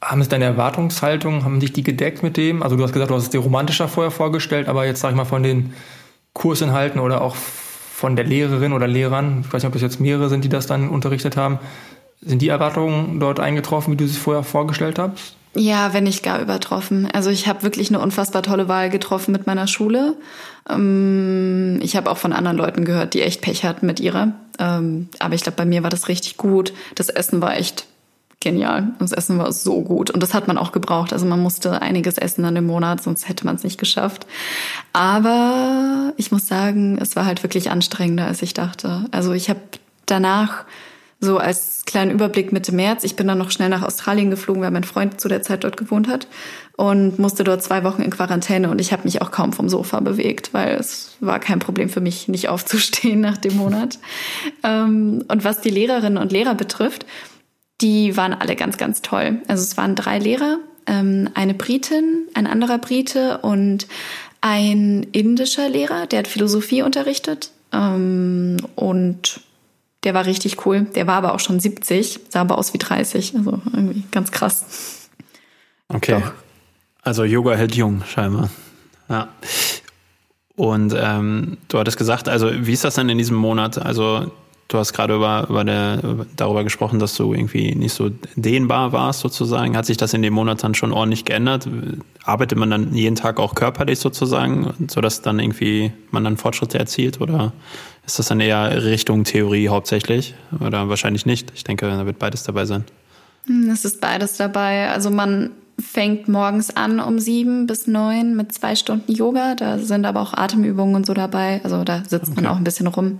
haben es deine Erwartungshaltung, haben sich die gedeckt mit dem? Also du hast gesagt, du hast es dir romantischer vorher vorgestellt, aber jetzt sag ich mal von den Kursinhalten oder auch von der Lehrerin oder Lehrern, ich weiß nicht, ob es jetzt mehrere sind, die das dann unterrichtet haben, sind die Erwartungen dort eingetroffen, wie du sie vorher vorgestellt hast? Ja, wenn nicht gar übertroffen. Also ich habe wirklich eine unfassbar tolle Wahl getroffen mit meiner Schule. Ähm, ich habe auch von anderen Leuten gehört, die echt Pech hatten mit ihrer. Ähm, aber ich glaube, bei mir war das richtig gut. Das Essen war echt genial. Das Essen war so gut und das hat man auch gebraucht. Also man musste einiges essen an dem Monat, sonst hätte man es nicht geschafft. Aber ich muss sagen, es war halt wirklich anstrengender, als ich dachte. Also ich habe danach so als kleinen Überblick Mitte März, ich bin dann noch schnell nach Australien geflogen, weil mein Freund zu der Zeit dort gewohnt hat und musste dort zwei Wochen in Quarantäne und ich habe mich auch kaum vom Sofa bewegt, weil es war kein Problem für mich, nicht aufzustehen nach dem Monat. Ähm, und was die Lehrerinnen und Lehrer betrifft, die waren alle ganz, ganz toll. Also es waren drei Lehrer, ähm, eine Britin, ein anderer Brite und ein indischer Lehrer, der hat Philosophie unterrichtet. Ähm, und der war richtig cool. Der war aber auch schon 70, sah aber aus wie 30. Also irgendwie ganz krass. Okay. Doch. Also Yoga hält jung, scheinbar. Ja. Und ähm, du hattest gesagt, also wie ist das denn in diesem Monat? Also Du hast gerade über, über der, darüber gesprochen, dass du irgendwie nicht so dehnbar warst sozusagen. Hat sich das in dem Monat dann schon ordentlich geändert? Arbeitet man dann jeden Tag auch körperlich sozusagen, sodass dann irgendwie man dann Fortschritte erzielt? Oder ist das dann eher Richtung Theorie hauptsächlich? Oder wahrscheinlich nicht? Ich denke, da wird beides dabei sein. Hm, es ist beides dabei. Also man fängt morgens an um sieben bis neun mit zwei Stunden Yoga. Da sind aber auch Atemübungen und so dabei. Also da sitzt okay. man auch ein bisschen rum.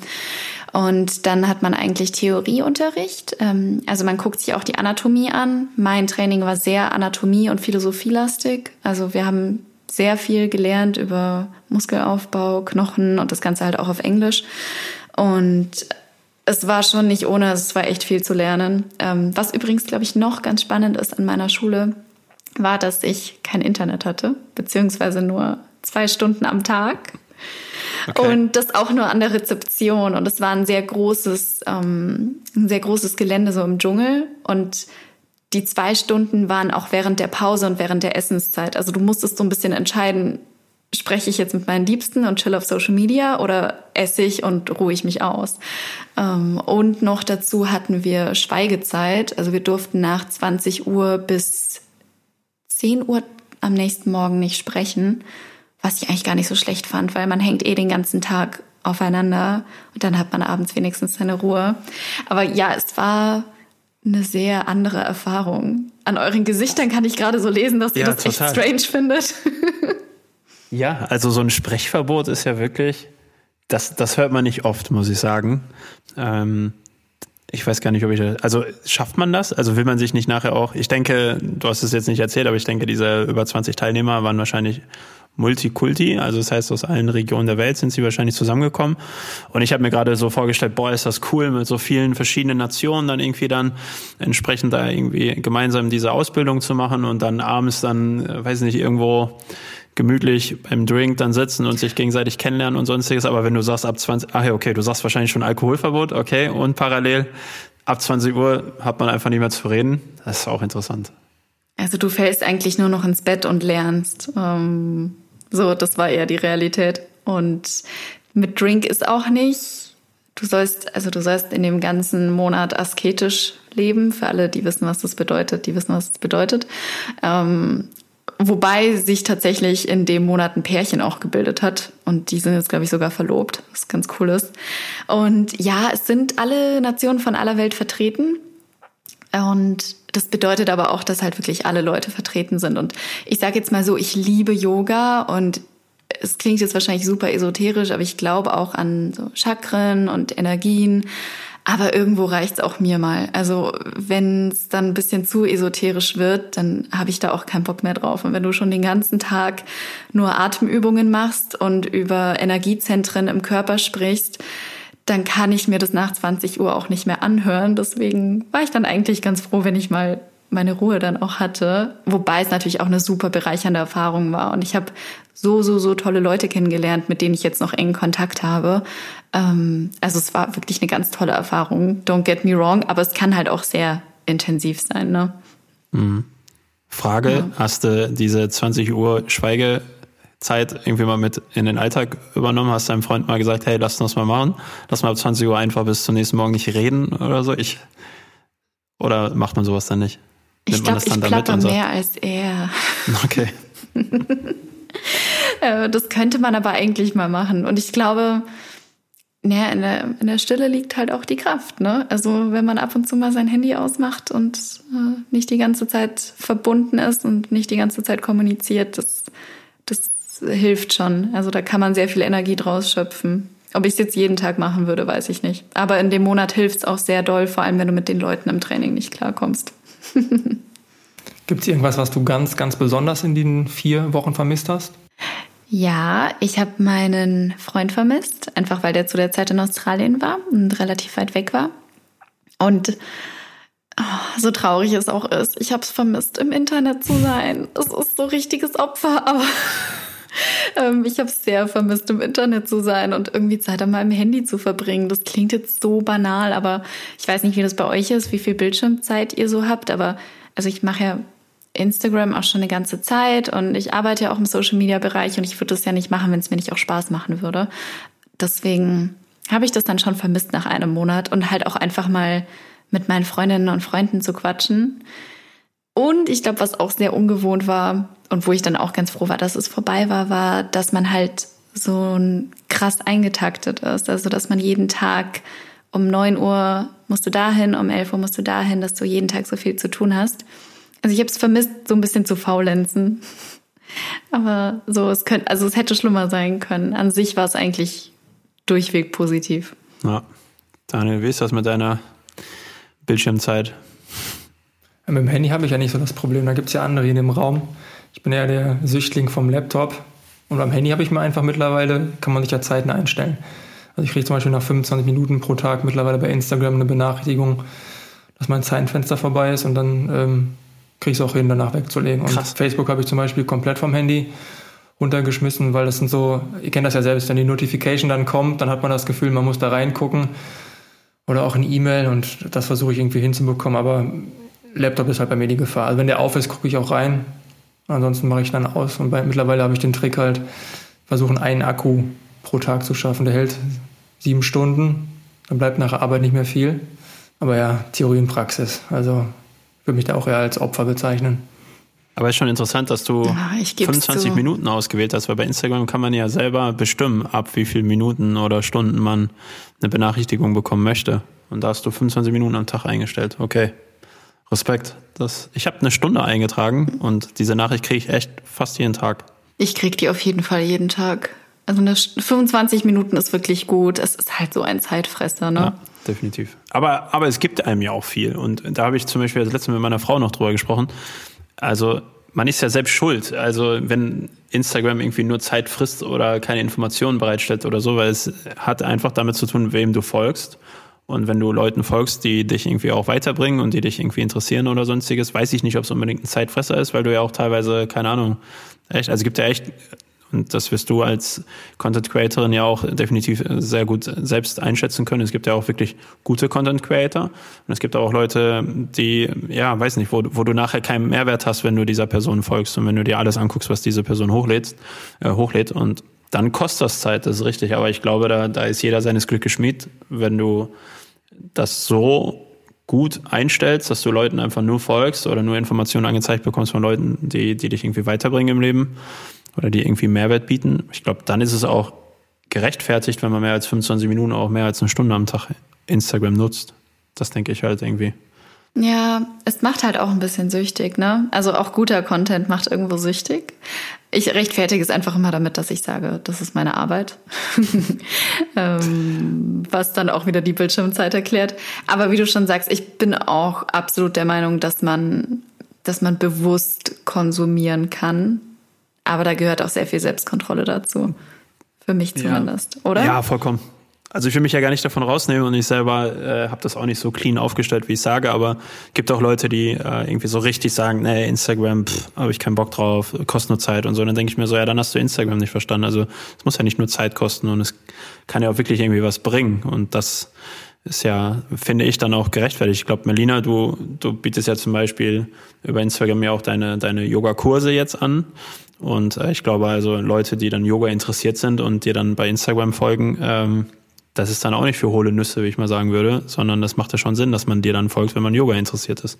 Und dann hat man eigentlich Theorieunterricht. Ähm, also man guckt sich auch die Anatomie an. Mein Training war sehr Anatomie- und Philosophielastig. Also wir haben sehr viel gelernt über Muskelaufbau, Knochen und das Ganze halt auch auf Englisch. Und es war schon nicht ohne, es war echt viel zu lernen. Ähm, was übrigens, glaube ich, noch ganz spannend ist an meiner Schule, war, dass ich kein Internet hatte, beziehungsweise nur zwei Stunden am Tag. Okay. Und das auch nur an der Rezeption. Und es war ein sehr großes, ähm, ein sehr großes Gelände so im Dschungel. Und die zwei Stunden waren auch während der Pause und während der Essenszeit. Also du musstest so ein bisschen entscheiden, spreche ich jetzt mit meinen Liebsten und chill auf Social Media oder esse ich und ruhe ich mich aus. Ähm, und noch dazu hatten wir Schweigezeit. Also wir durften nach 20 Uhr bis 10 Uhr am nächsten Morgen nicht sprechen, was ich eigentlich gar nicht so schlecht fand, weil man hängt eh den ganzen Tag aufeinander und dann hat man abends wenigstens seine Ruhe. Aber ja, es war eine sehr andere Erfahrung. An euren Gesichtern kann ich gerade so lesen, dass ihr ja, das total. echt strange findet. ja, also so ein Sprechverbot ist ja wirklich, das, das hört man nicht oft, muss ich sagen. Ähm, ich weiß gar nicht, ob ich das, also schafft man das? Also will man sich nicht nachher auch, ich denke, du hast es jetzt nicht erzählt, aber ich denke, diese über 20 Teilnehmer waren wahrscheinlich Multikulti, also das heißt, aus allen Regionen der Welt sind sie wahrscheinlich zusammengekommen. Und ich habe mir gerade so vorgestellt, boah, ist das cool, mit so vielen verschiedenen Nationen dann irgendwie dann entsprechend da irgendwie gemeinsam diese Ausbildung zu machen und dann abends dann, äh, weiß nicht, irgendwo gemütlich beim Drink dann sitzen und sich gegenseitig kennenlernen und sonstiges. Aber wenn du sagst ab 20, ach ja, okay, du sagst wahrscheinlich schon Alkoholverbot, okay, und parallel ab 20 Uhr hat man einfach nicht mehr zu reden. Das ist auch interessant. Also du fällst eigentlich nur noch ins Bett und lernst. Ähm, so, das war eher die Realität. Und mit Drink ist auch nicht. Du sollst, also du sollst in dem ganzen Monat asketisch leben. Für alle, die wissen, was das bedeutet, die wissen, was das bedeutet. Ähm, Wobei sich tatsächlich in dem Monat ein Pärchen auch gebildet hat. Und die sind jetzt, glaube ich, sogar verlobt, was ganz cool ist. Und ja, es sind alle Nationen von aller Welt vertreten. Und das bedeutet aber auch, dass halt wirklich alle Leute vertreten sind. Und ich sage jetzt mal so, ich liebe Yoga und es klingt jetzt wahrscheinlich super esoterisch, aber ich glaube auch an so Chakren und Energien. Aber irgendwo reicht's auch mir mal. Also wenn es dann ein bisschen zu esoterisch wird, dann habe ich da auch keinen Bock mehr drauf. Und wenn du schon den ganzen Tag nur Atemübungen machst und über Energiezentren im Körper sprichst, dann kann ich mir das nach 20 Uhr auch nicht mehr anhören. Deswegen war ich dann eigentlich ganz froh, wenn ich mal meine Ruhe dann auch hatte. Wobei es natürlich auch eine super bereichernde Erfahrung war. Und ich habe so, so, so tolle Leute kennengelernt, mit denen ich jetzt noch engen Kontakt habe. Ähm, also es war wirklich eine ganz tolle Erfahrung. Don't get me wrong, aber es kann halt auch sehr intensiv sein. Ne? Mhm. Frage, ja. hast du diese 20 Uhr Schweigezeit irgendwie mal mit in den Alltag übernommen? Hast deinem Freund mal gesagt, hey, lass uns mal machen? Lass mal ab 20 Uhr einfach bis zum nächsten Morgen nicht reden oder so? Ich, oder macht man sowas dann nicht? Nimmt ich glaube, ich plapper mehr als er. Okay. Äh, das könnte man aber eigentlich mal machen. Und ich glaube, naja, in der, in der Stille liegt halt auch die Kraft. Ne? Also wenn man ab und zu mal sein Handy ausmacht und äh, nicht die ganze Zeit verbunden ist und nicht die ganze Zeit kommuniziert, das, das hilft schon. Also da kann man sehr viel Energie draus schöpfen. Ob ich es jetzt jeden Tag machen würde, weiß ich nicht. Aber in dem Monat hilft es auch sehr doll, vor allem wenn du mit den Leuten im Training nicht klarkommst. Gibt es irgendwas, was du ganz, ganz besonders in den vier Wochen vermisst hast? Ja, ich habe meinen Freund vermisst, einfach weil der zu der Zeit in Australien war und relativ weit weg war. Und oh, so traurig es auch ist, ich habe es vermisst, im Internet zu sein. Es ist so richtiges Opfer, aber ich habe es sehr vermisst, im Internet zu sein und irgendwie Zeit an meinem Handy zu verbringen. Das klingt jetzt so banal, aber ich weiß nicht, wie das bei euch ist, wie viel Bildschirmzeit ihr so habt, aber also ich mache ja Instagram auch schon eine ganze Zeit und ich arbeite ja auch im Social Media Bereich und ich würde das ja nicht machen, wenn es mir nicht auch Spaß machen würde. Deswegen habe ich das dann schon vermisst nach einem Monat und halt auch einfach mal mit meinen Freundinnen und Freunden zu quatschen. Und ich glaube, was auch sehr ungewohnt war und wo ich dann auch ganz froh war, dass es vorbei war, war, dass man halt so krass eingetaktet ist. Also, dass man jeden Tag um 9 Uhr musst du dahin, um 11 Uhr musst du dahin, dass du jeden Tag so viel zu tun hast. Also ich habe es vermisst, so ein bisschen zu faulenzen. Aber so, es könnte, also es hätte schlimmer sein können. An sich war es eigentlich durchweg positiv. Ja. Daniel, wie ist das mit deiner Bildschirmzeit? Mit dem Handy habe ich ja nicht so das Problem. Da gibt es ja andere in dem Raum. Ich bin ja der Süchtling vom Laptop. Und beim Handy habe ich mir einfach mittlerweile, kann man sich ja Zeiten einstellen. Also ich kriege zum Beispiel nach 25 Minuten pro Tag mittlerweile bei Instagram eine Benachrichtigung, dass mein Zeitfenster vorbei ist und dann ähm, kriege ich es auch hin, danach wegzulegen. Krass. Und Facebook habe ich zum Beispiel komplett vom Handy runtergeschmissen, weil das sind so, ihr kennt das ja selbst, wenn die Notification dann kommt, dann hat man das Gefühl, man muss da reingucken oder auch in E-Mail und das versuche ich irgendwie hinzubekommen, aber Laptop ist halt bei mir die Gefahr. Also wenn der auf ist, gucke ich auch rein, ansonsten mache ich dann aus und bei, mittlerweile habe ich den Trick halt, versuchen einen Akku pro Tag zu schaffen, der hält sieben Stunden, dann bleibt nach der Arbeit nicht mehr viel, aber ja, Theorie und Praxis, also würde mich da auch eher als Opfer bezeichnen. Aber es ist schon interessant, dass du Ja, ich geb's 25 zu. Minuten ausgewählt hast, weil bei Instagram kann man ja selber bestimmen, ab wie viel Minuten oder Stunden man eine Benachrichtigung bekommen möchte. Und da hast du 25 Minuten am Tag eingestellt. Okay. Respekt. Das, ich habe eine Stunde eingetragen und diese Nachricht kriege ich echt fast jeden Tag. Ich krieg die auf jeden Fall jeden Tag. Also eine Sch- 25 Minuten ist wirklich gut. Es ist halt so ein Zeitfresser, ne? Ja, definitiv. Aber, aber es gibt einem ja auch viel. Und da habe ich zum Beispiel das letzte Mal mit meiner Frau noch drüber gesprochen. Also man ist ja selbst schuld. Also wenn Instagram irgendwie nur Zeit frisst oder keine Informationen bereitstellt oder so, weil es hat einfach damit zu tun, wem du folgst. Und wenn du Leuten folgst, die dich irgendwie auch weiterbringen und die dich irgendwie interessieren oder sonstiges, weiß ich nicht, ob es unbedingt ein Zeitfresser ist, weil du ja auch teilweise, keine Ahnung, echt, also es gibt ja echt, und das wirst du als Content Creatorin ja auch definitiv sehr gut selbst einschätzen können. Es gibt ja auch wirklich gute Content Creator und es gibt auch Leute, die, ja, weiß nicht, wo, wo du nachher keinen Mehrwert hast, wenn du dieser Person folgst und wenn du dir alles anguckst, was diese Person hochlädt, äh, hochlädt und dann kostet das Zeit, das ist richtig. Aber ich glaube, da, da ist jeder seines Glückes Schmied, wenn du das so gut einstellst, dass du Leuten einfach nur folgst oder nur Informationen angezeigt bekommst von Leuten, die, die dich irgendwie weiterbringen im Leben oder die irgendwie Mehrwert bieten. Ich glaube, dann ist es auch gerechtfertigt, wenn man mehr als 25 Minuten, auch mehr als eine Stunde am Tag Instagram nutzt. Das denke ich halt irgendwie. Ja, es macht halt auch ein bisschen süchtig, ne? Also auch guter Content macht irgendwo süchtig. Ich rechtfertige es einfach immer damit, dass ich sage, das ist meine Arbeit. ähm, was dann auch wieder die Bildschirmzeit erklärt. Aber wie du schon sagst, ich bin auch absolut der Meinung, dass man, dass man bewusst konsumieren kann. Aber da gehört auch sehr viel Selbstkontrolle dazu. Für mich zumindest, oder? Ja, vollkommen. Also ich will mich ja gar nicht davon rausnehmen und ich selber äh, habe das auch nicht so clean aufgestellt, wie ich sage, aber gibt auch Leute, die äh, irgendwie so richtig sagen, nee, Instagram, habe ich keinen Bock drauf, kostet nur Zeit und so. Und dann denke ich mir so, ja, dann hast du Instagram nicht verstanden. Also es muss ja nicht nur Zeit kosten und es kann ja auch wirklich irgendwie was bringen. Und das ist ja, finde ich, dann auch gerechtfertigt. Ich glaube, Melina, du, du bietest ja zum Beispiel über Instagram ja auch deine, deine Yoga-Kurse jetzt an. Und äh, ich glaube also, Leute, die dann Yoga interessiert sind und dir dann bei Instagram folgen, ähm, das ist dann auch nicht für hohle Nüsse, wie ich mal sagen würde, sondern das macht ja schon Sinn, dass man dir dann folgt, wenn man Yoga interessiert ist.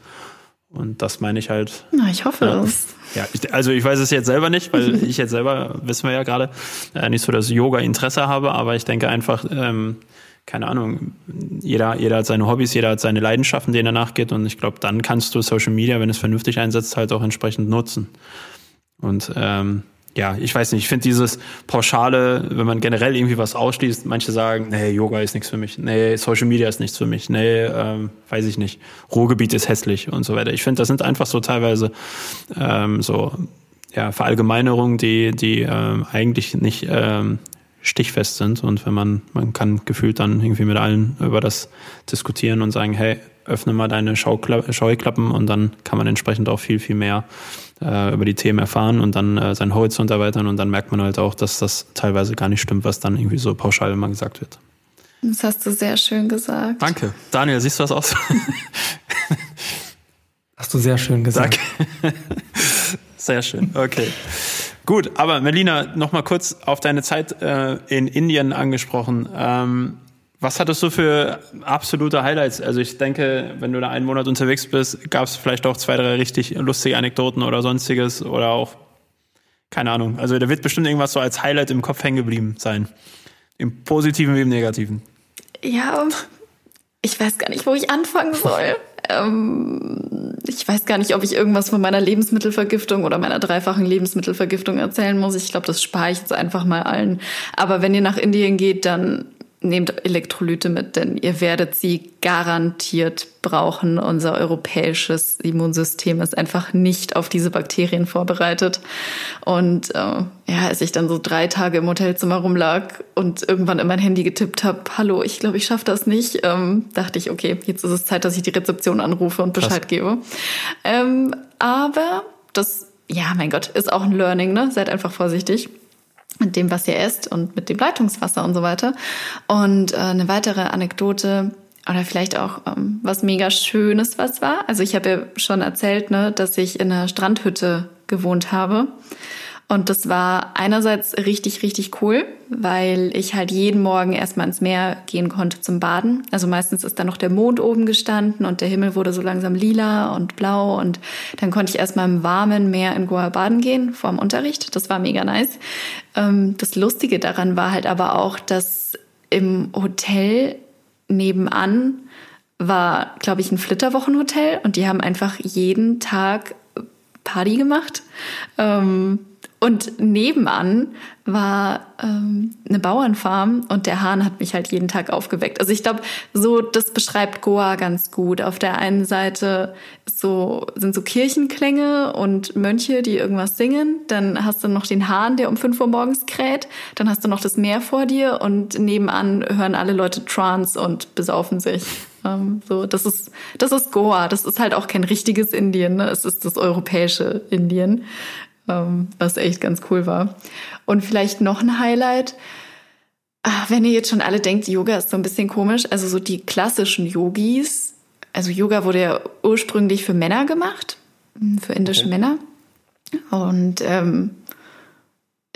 Und das meine ich halt. Na, ich hoffe Ja. es. Ja, also ich weiß es jetzt selber nicht, weil ich jetzt selber, wissen wir ja gerade, äh, nicht so das Yoga-Interesse habe, aber ich denke einfach, ähm, keine Ahnung, jeder, jeder hat seine Hobbys, jeder hat seine Leidenschaften, denen er nachgeht und ich glaube, dann kannst du Social Media, wenn es vernünftig einsetzt, halt auch entsprechend nutzen. Und ähm, ja, ich weiß nicht, ich finde dieses Pauschale, wenn man generell irgendwie was ausschließt, manche sagen, nee, Yoga ist nichts für mich, nee, Social Media ist nichts für mich, nee, ähm, weiß ich nicht, Ruhrgebiet ist hässlich und so weiter. Ich finde, das sind einfach so teilweise ähm, so ja, Verallgemeinerungen, die, die ähm, eigentlich nicht ähm, stichfest sind. Und wenn man, man kann gefühlt dann irgendwie mit allen über das diskutieren und sagen, hey, öffne mal deine Schaukla Scheuklappen und dann kann man entsprechend auch viel, viel mehr äh, über die Themen erfahren und dann äh, seinen Horizont erweitern und dann merkt man halt auch, dass das teilweise gar nicht stimmt, was dann irgendwie so pauschal immer gesagt wird. Das hast du sehr schön gesagt. Danke. Daniel, siehst du das aus? Hast du sehr schön gesagt. Danke. Sehr schön. Okay. Gut, aber Melina, noch mal kurz auf deine Zeit äh, in Indien angesprochen. Ähm, was hattest du für absolute Highlights? Also ich denke, wenn du da einen Monat unterwegs bist, gab es vielleicht auch zwei, drei richtig lustige Anekdoten oder sonstiges oder auch, keine Ahnung. Also da wird bestimmt irgendwas so als Highlight im Kopf hängen geblieben sein. Im Positiven wie im Negativen. Ja, ich weiß gar nicht, wo ich anfangen soll. Ähm, ich weiß gar nicht, ob ich irgendwas von meiner Lebensmittelvergiftung oder meiner dreifachen Lebensmittelvergiftung erzählen muss. Ich glaube, das spare ich jetzt einfach mal allen. Aber wenn ihr nach Indien geht, dann nehmt Elektrolyte mit, denn ihr werdet sie garantiert brauchen. Unser europäisches Immunsystem ist einfach nicht auf diese Bakterien vorbereitet. Und äh, ja, als ich dann so drei Tage im Hotelzimmer rumlag und irgendwann in mein Handy getippt habe, hallo, ich glaube, ich schaffe das nicht, ähm, dachte ich, okay, jetzt ist es Zeit, dass ich die Rezeption anrufe und Bescheid Krass. gebe. Ähm, aber das, ja, mein Gott, ist auch ein Learning, ne? Seid einfach vorsichtig mit dem, was ihr esst und mit dem Leitungswasser und so weiter. Und äh, eine weitere Anekdote oder vielleicht auch ähm, was mega Schönes, was war. Also ich habe ja schon erzählt, ne, dass ich in einer Strandhütte gewohnt habe. Und das war einerseits richtig, richtig cool, weil ich halt jeden Morgen erstmal ins Meer gehen konnte zum Baden. Also meistens ist da noch der Mond oben gestanden und der Himmel wurde so langsam lila und blau und dann konnte ich erstmal im warmen Meer in Goa baden gehen vor dem Unterricht. Das war mega nice. Ähm, das Lustige daran war halt aber auch, dass im Hotel nebenan war, glaube ich, ein Flitterwochenhotel und die haben einfach jeden Tag Party gemacht. Ähm, und nebenan war ähm, eine Bauernfarm und der Hahn hat mich halt jeden Tag aufgeweckt. Also ich glaube, so das beschreibt Goa ganz gut. Auf der einen Seite so sind so Kirchenklänge und Mönche, die irgendwas singen. Dann hast du noch den Hahn, der um fünf Uhr morgens kräht. Dann hast du noch das Meer vor dir und nebenan hören alle Leute Trance und besaufen sich. Ähm, so, das ist das ist Goa. Das ist halt auch kein richtiges Indien. Ne? Es ist das europäische Indien. Ähm, was echt ganz cool war. Und vielleicht noch ein Highlight. Ach, wenn ihr jetzt schon alle denkt, Yoga ist so ein bisschen komisch, also so die klassischen Yogis, also Yoga wurde ja ursprünglich für Männer gemacht, hm, für indische okay. Männer. Und ähm,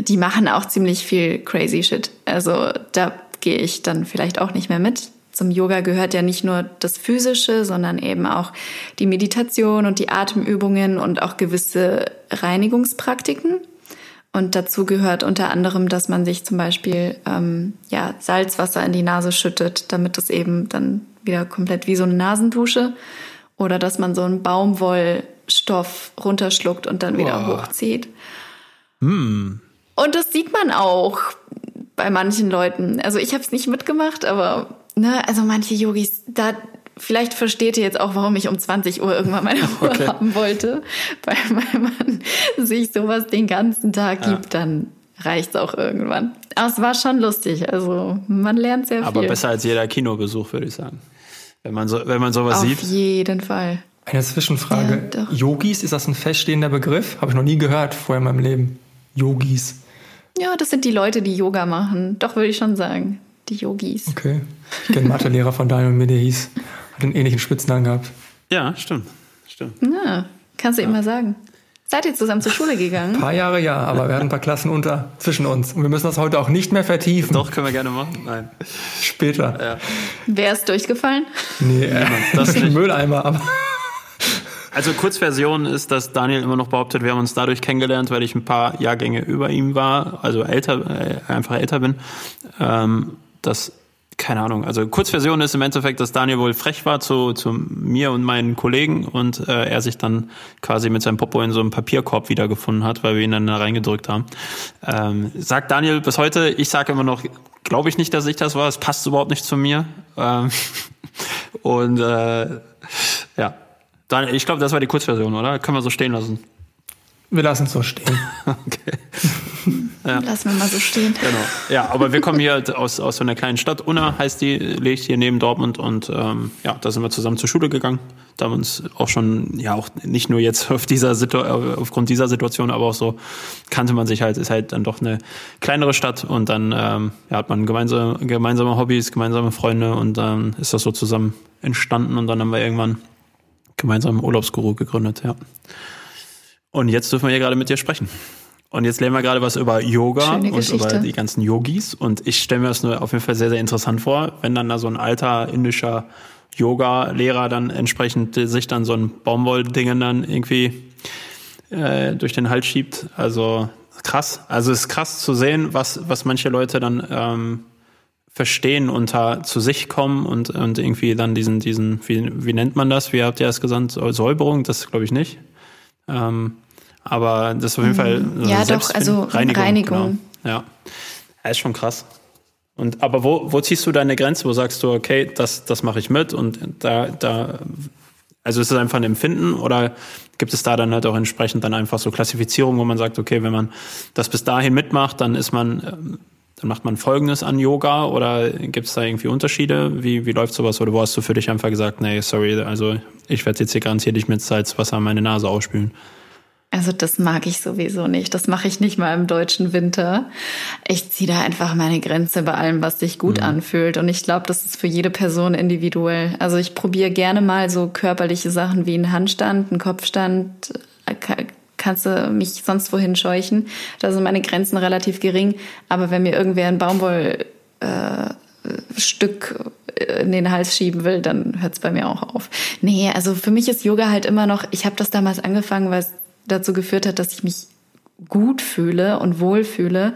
die machen auch ziemlich viel crazy shit. Also da gehe ich dann vielleicht auch nicht mehr mit zum Yoga gehört ja nicht nur das Physische, sondern eben auch die Meditation und die Atemübungen und auch gewisse Reinigungspraktiken. Und dazu gehört unter anderem, dass man sich zum Beispiel ähm, ja, Salzwasser in die Nase schüttet, damit es eben dann wieder komplett wie so eine Nasendusche. Oder dass man so einen Baumwollstoff runterschluckt und dann wieder oh. hochzieht. Mm. Und das sieht man auch bei manchen Leuten. Also ich habe es nicht mitgemacht, aber ne, also manche Yogis, da vielleicht versteht ihr jetzt auch, warum ich um 20 Uhr irgendwann meine Ruhe okay. haben wollte. Weil, weil man sich sowas den ganzen Tag ja. gibt, dann reicht's auch irgendwann. Aber es war schon lustig. Also man lernt sehr viel. Aber besser als jeder Kinobesuch, würde ich sagen. Wenn man, so, wenn man sowas Auf sieht. Auf jeden Fall. Eine Zwischenfrage. Ja, Yogis, ist das ein feststehender Begriff? Habe ich noch nie gehört vorher in meinem Leben. Yogis. Ja, das sind die Leute, die Yoga machen. Doch, würde ich schon sagen. Die Yogis. Okay. Ich kenne Mathelehrer von Daniel mir, der hieß, hat einen ähnlichen Spitznamen gehabt. Ja, stimmt. stimmt. Ja, kannst du ja. immer sagen. Seid ihr zusammen zur Schule gegangen? Ein paar Jahre ja, aber wir hatten ein paar Klassen unter zwischen uns. Und wir müssen das heute auch nicht mehr vertiefen. Doch, können wir gerne machen. Nein. Später. Ja. Wer ist durchgefallen? Nee, äh, das ist ein Mülleimer, aber. Also Kurzversion ist, dass Daniel immer noch behauptet, wir haben uns dadurch kennengelernt, weil ich ein paar Jahrgänge über ihm war, also älter, äh, einfach älter bin. Ähm, dass keine Ahnung. Also Kurzversion ist im Endeffekt, dass Daniel wohl frech war zu, zu mir und meinen Kollegen und äh, er sich dann quasi mit seinem Popo in so einem Papierkorb wiedergefunden hat, weil wir ihn dann da reingedrückt haben. Ähm, sagt Daniel bis heute, ich sage immer noch, glaube ich nicht, dass ich das war. Es passt überhaupt nicht zu mir. Ähm, und äh, ja, Daniel, ich glaube, das war die Kurzversion, oder? Können wir so stehen lassen. Wir lassen es so stehen. okay. Ja. Lassen wir mal so stehen. Genau. Ja, aber wir kommen hier halt aus, aus so einer kleinen Stadt. Unna heißt die, liegt hier neben Dortmund und ähm, ja, da sind wir zusammen zur Schule gegangen. Da haben wir uns auch schon, ja, auch nicht nur jetzt auf dieser Situ aufgrund dieser Situation, aber auch so kannte man sich halt, ist halt dann doch eine kleinere Stadt und dann ähm, ja, hat man gemeinsame, gemeinsame Hobbys, gemeinsame Freunde und dann ist das so zusammen entstanden und dann haben wir irgendwann gemeinsam Urlaubsguru gegründet, ja. Und jetzt dürfen wir hier gerade mit dir sprechen. Und jetzt lernen wir gerade was über Yoga und über die ganzen Yogis. Und ich stelle mir das nur auf jeden Fall sehr, sehr interessant vor, wenn dann da so ein alter indischer Yoga-Lehrer dann entsprechend sich dann so ein Baumwolldingen dann irgendwie äh, durch den Hals schiebt. Also krass. Also es ist krass zu sehen, was, was manche Leute dann ähm, verstehen unter zu sich kommen und, und irgendwie dann diesen, diesen, wie, wie nennt man das? Wie habt ihr das gesagt? Säuberung? Das glaube ich nicht. Ähm, aber das ist auf jeden Fall. Mhm. Ja, doch, also Reinigung. Reinigung. Genau. Ja. ja. Ist schon krass. Und aber wo, wo ziehst du deine Grenze? Wo sagst du, okay, das, das mache ich mit und da, da, also ist es einfach ein Empfinden oder gibt es da dann halt auch entsprechend dann einfach so Klassifizierungen, wo man sagt, okay, wenn man das bis dahin mitmacht, dann ist man, ähm, dann macht man Folgendes an Yoga oder gibt es da irgendwie Unterschiede? Wie, wie läuft sowas? Oder wo hast du für dich einfach gesagt, nee, sorry, also ich werde jetzt hier garantiert nicht mit Salzwasser meine Nase ausspülen? Also das mag ich sowieso nicht. Das mache ich nicht mal im deutschen Winter. Ich ziehe da einfach meine Grenze bei allem, was sich gut mhm. anfühlt. Und ich glaube, das ist für jede Person individuell. Also ich probiere gerne mal so körperliche Sachen wie einen Handstand, einen Kopfstand, kannst du mich sonst wohin scheuchen. Da sind meine Grenzen relativ gering. Aber wenn mir irgendwer ein Baumwollstück äh, in den Hals schieben will, dann hört es bei mir auch auf. Nee, also für mich ist Yoga halt immer noch, ich habe das damals angefangen, weil es dazu geführt hat, dass ich mich gut fühle und wohl fühle.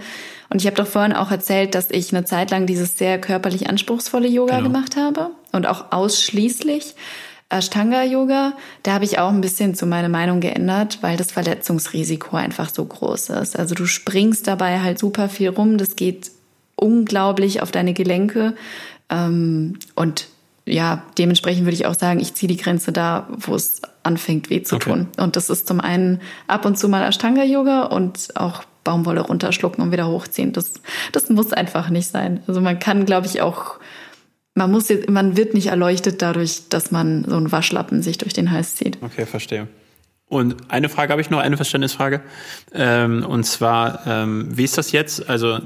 Und ich habe doch vorhin auch erzählt, dass ich eine Zeit lang dieses sehr körperlich anspruchsvolle Yoga genau. gemacht habe und auch ausschließlich. Ashtanga-Yoga, da habe ich auch ein bisschen zu meiner Meinung geändert, weil das Verletzungsrisiko einfach so groß ist. Also du springst dabei halt super viel rum, das geht unglaublich auf deine Gelenke ähm, und ja, dementsprechend würde ich auch sagen, ich ziehe die Grenze da, wo es anfängt weh zu okay. tun. Und das ist zum einen ab und zu mal Ashtanga-Yoga und auch Baumwolle runterschlucken und wieder hochziehen. Das, das muss einfach nicht sein. Also man kann, glaube ich, auch man muss jetzt, man wird nicht erleuchtet dadurch, dass man so einen Waschlappen sich durch den Hals zieht. Okay, verstehe. Und eine Frage habe ich noch, eine Verständnisfrage. Ähm, und zwar, ähm, wie ist das jetzt? Also,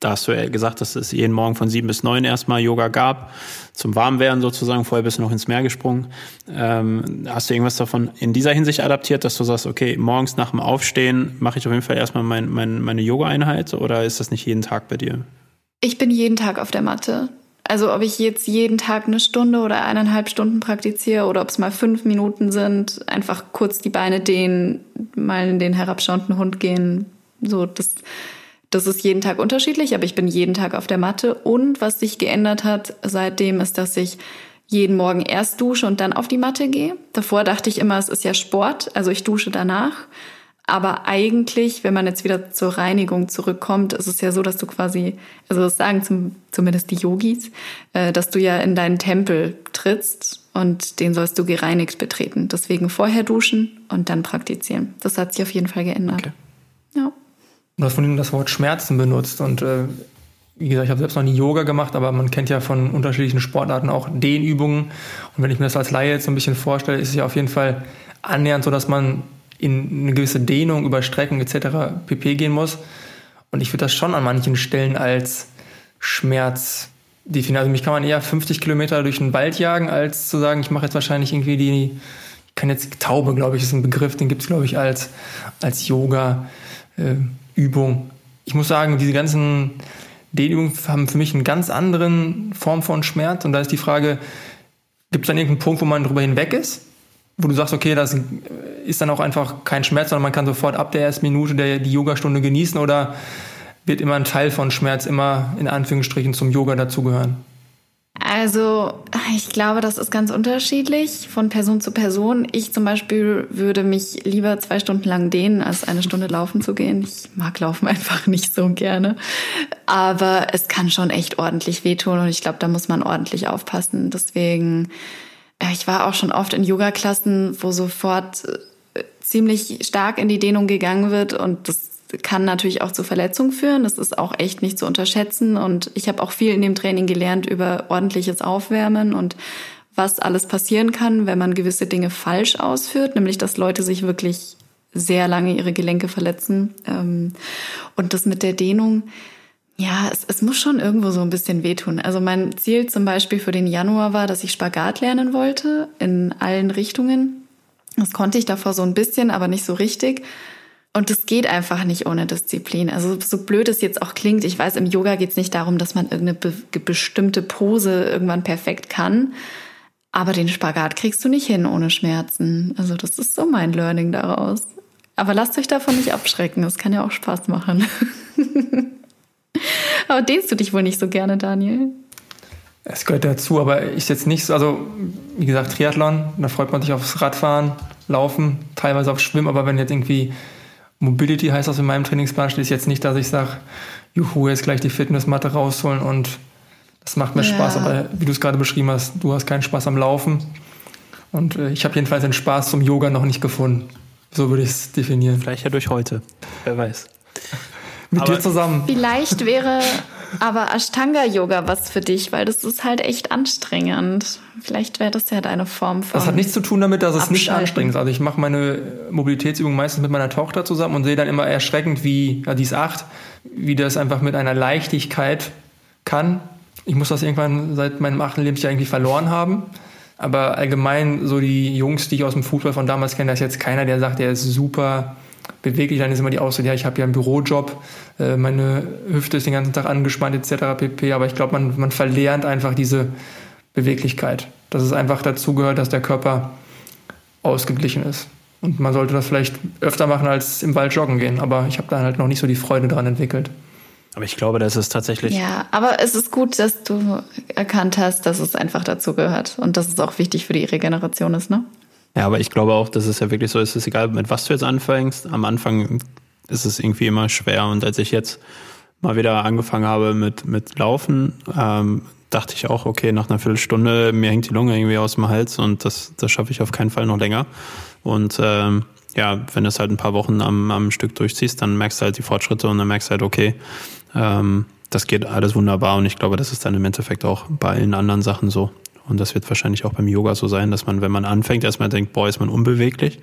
da hast du ja gesagt, dass es jeden Morgen von sieben bis neun erstmal Yoga gab, zum Warmwerden sozusagen. Vorher bist du noch ins Meer gesprungen. Ähm, hast du irgendwas davon in dieser Hinsicht adaptiert, dass du sagst, okay, morgens nach dem Aufstehen mache ich auf jeden Fall erstmal mein, mein, meine Yoga-Einheit oder ist das nicht jeden Tag bei dir? Ich bin jeden Tag auf der Matte. Also ob ich jetzt jeden Tag eine Stunde oder eineinhalb Stunden praktiziere oder ob es mal fünf Minuten sind, einfach kurz die Beine dehnen, mal in den herabschauenden Hund gehen. So, das, das ist jeden Tag unterschiedlich, aber ich bin jeden Tag auf der Matte. Und was sich geändert hat seitdem ist, dass ich jeden Morgen erst dusche und dann auf die Matte gehe. Davor dachte ich immer, es ist ja Sport, also ich dusche danach. Aber eigentlich, wenn man jetzt wieder zur Reinigung zurückkommt, ist es ja so, dass du quasi, also das sagen zum, zumindest die Yogis, äh, dass du ja in deinen Tempel trittst und den sollst du gereinigt betreten. Deswegen vorher duschen und dann praktizieren. Das hat sich auf jeden Fall geändert. Okay. Ja. Du hast von Ihnen das Wort Schmerzen benutzt und äh, wie gesagt, ich habe selbst noch nie Yoga gemacht, aber man kennt ja von unterschiedlichen Sportarten auch Dehnübungen. Und wenn ich mir das als Laie jetzt so ein bisschen vorstelle, ist es ja auf jeden Fall annähernd so, dass man in eine gewisse Dehnung über Strecken etc. pp. gehen muss. Und ich würde das schon an manchen Stellen als Schmerz definieren. Also mich kann man eher 50 Kilometer durch den Wald jagen, als zu sagen, ich mache jetzt wahrscheinlich irgendwie die, ich kann jetzt Taube, glaube ich, ist ein Begriff, den gibt es, glaube ich, als, als Yoga-Übung. Äh, ich muss sagen, diese ganzen Dehnübungen haben für mich eine ganz andere Form von Schmerz. Und da ist die Frage, gibt es dann irgendeinen Punkt, wo man drüber hinweg ist? wo du sagst, okay, das ist dann auch einfach kein Schmerz, sondern man kann sofort ab der ersten Minute der, die Yogastunde genießen oder wird immer ein Teil von Schmerz immer in Anführungsstrichen zum Yoga dazugehören? Also, ich glaube, das ist ganz unterschiedlich von Person zu Person. Ich zum Beispiel würde mich lieber zwei Stunden lang dehnen, als eine Stunde laufen zu gehen. Ich mag Laufen einfach nicht so gerne. Aber es kann schon echt ordentlich wehtun und ich glaube, da muss man ordentlich aufpassen. Deswegen ich war auch schon oft in Yoga-Klassen, wo sofort äh, ziemlich stark in die Dehnung gegangen wird und das kann natürlich auch zu Verletzungen führen. Das ist auch echt nicht zu unterschätzen und ich habe auch viel in dem Training gelernt über ordentliches Aufwärmen und was alles passieren kann, wenn man gewisse Dinge falsch ausführt, nämlich dass Leute sich wirklich sehr lange ihre Gelenke verletzen. Ähm, und das mit der Dehnung, ja, es, es muss schon irgendwo so ein bisschen wehtun. Also mein Ziel zum Beispiel für den Januar war, dass ich Spagat lernen wollte in allen Richtungen. Das konnte ich davor so ein bisschen, aber nicht so richtig. Und es geht einfach nicht ohne Disziplin. Also so blöd es jetzt auch klingt, ich weiß, im Yoga geht es nicht darum, dass man irgendeine be bestimmte Pose irgendwann perfekt kann. Aber den Spagat kriegst du nicht hin ohne Schmerzen. Also das ist so mein Learning daraus. Aber lasst euch davon nicht abschrecken. Das kann ja auch Spaß machen. aber dehnst du dich wohl nicht so gerne, Daniel? Es gehört dazu, aber ich jetzt nicht so, also wie gesagt, Triathlon, da freut man sich aufs Radfahren, Laufen, teilweise aufs Schwimmen, aber wenn jetzt irgendwie Mobility heißt das in meinem Trainingsplan, steht jetzt nicht, dass ich sage, juhu, jetzt gleich die Fitnessmatte rausholen und das macht mir ja. Spaß, aber wie du es gerade beschrieben hast, du hast keinen Spaß am Laufen und äh, ich habe jedenfalls den Spaß zum Yoga noch nicht gefunden. So würde ich es definieren. Vielleicht ja durch heute, wer weiß. Mit aber dir zusammen. Vielleicht wäre aber Ashtanga-Yoga was für dich, weil das ist halt echt anstrengend. Vielleicht wäre das ja deine Form von. Das hat nichts zu tun damit, dass es nicht anstrengend ist. Also ich mache meine Mobilitätsübung meistens mit meiner Tochter zusammen und sehe dann immer erschreckend, wie, ja, die ist acht, wie das einfach mit einer Leichtigkeit kann. Ich muss das irgendwann seit meinem achten Lebensjahr irgendwie verloren haben. Aber allgemein, so die Jungs, die ich aus dem Fußball von damals kenne, da ist jetzt keiner, der sagt, der ist super beweglich, dann ist immer die Ausrede, ja, ich habe ja einen Bürojob, äh, meine Hüfte ist den ganzen Tag angespannt etc. pp. Aber ich glaube, man, man verlernt einfach diese Beweglichkeit. Dass es einfach dazu gehört, dass der Körper ausgeglichen ist. Und man sollte das vielleicht öfter machen als im Wald joggen gehen. Aber ich habe da halt noch nicht so die Freude dran entwickelt. Aber ich glaube, das ist tatsächlich. Ja, aber es ist gut, dass du erkannt hast, dass es einfach dazu gehört und dass es auch wichtig für die Regeneration ist, ne? Ja, aber ich glaube auch, dass es ja wirklich so ist, es ist egal, mit was du jetzt anfängst. Am Anfang ist es irgendwie immer schwer. Und als ich jetzt mal wieder angefangen habe mit, mit Laufen, ähm, dachte ich auch, okay, nach einer Viertelstunde, mir hängt die Lunge irgendwie aus dem Hals und das, das schaffe ich auf keinen Fall noch länger. Und ähm, ja, wenn du es halt ein paar Wochen am, am Stück durchziehst, dann merkst du halt die Fortschritte und dann merkst du halt, okay, ähm, das geht alles wunderbar und ich glaube, das ist dann im Endeffekt auch bei allen anderen Sachen so. Und das wird wahrscheinlich auch beim Yoga so sein, dass man, wenn man anfängt, erstmal denkt, boah, ist man unbeweglich.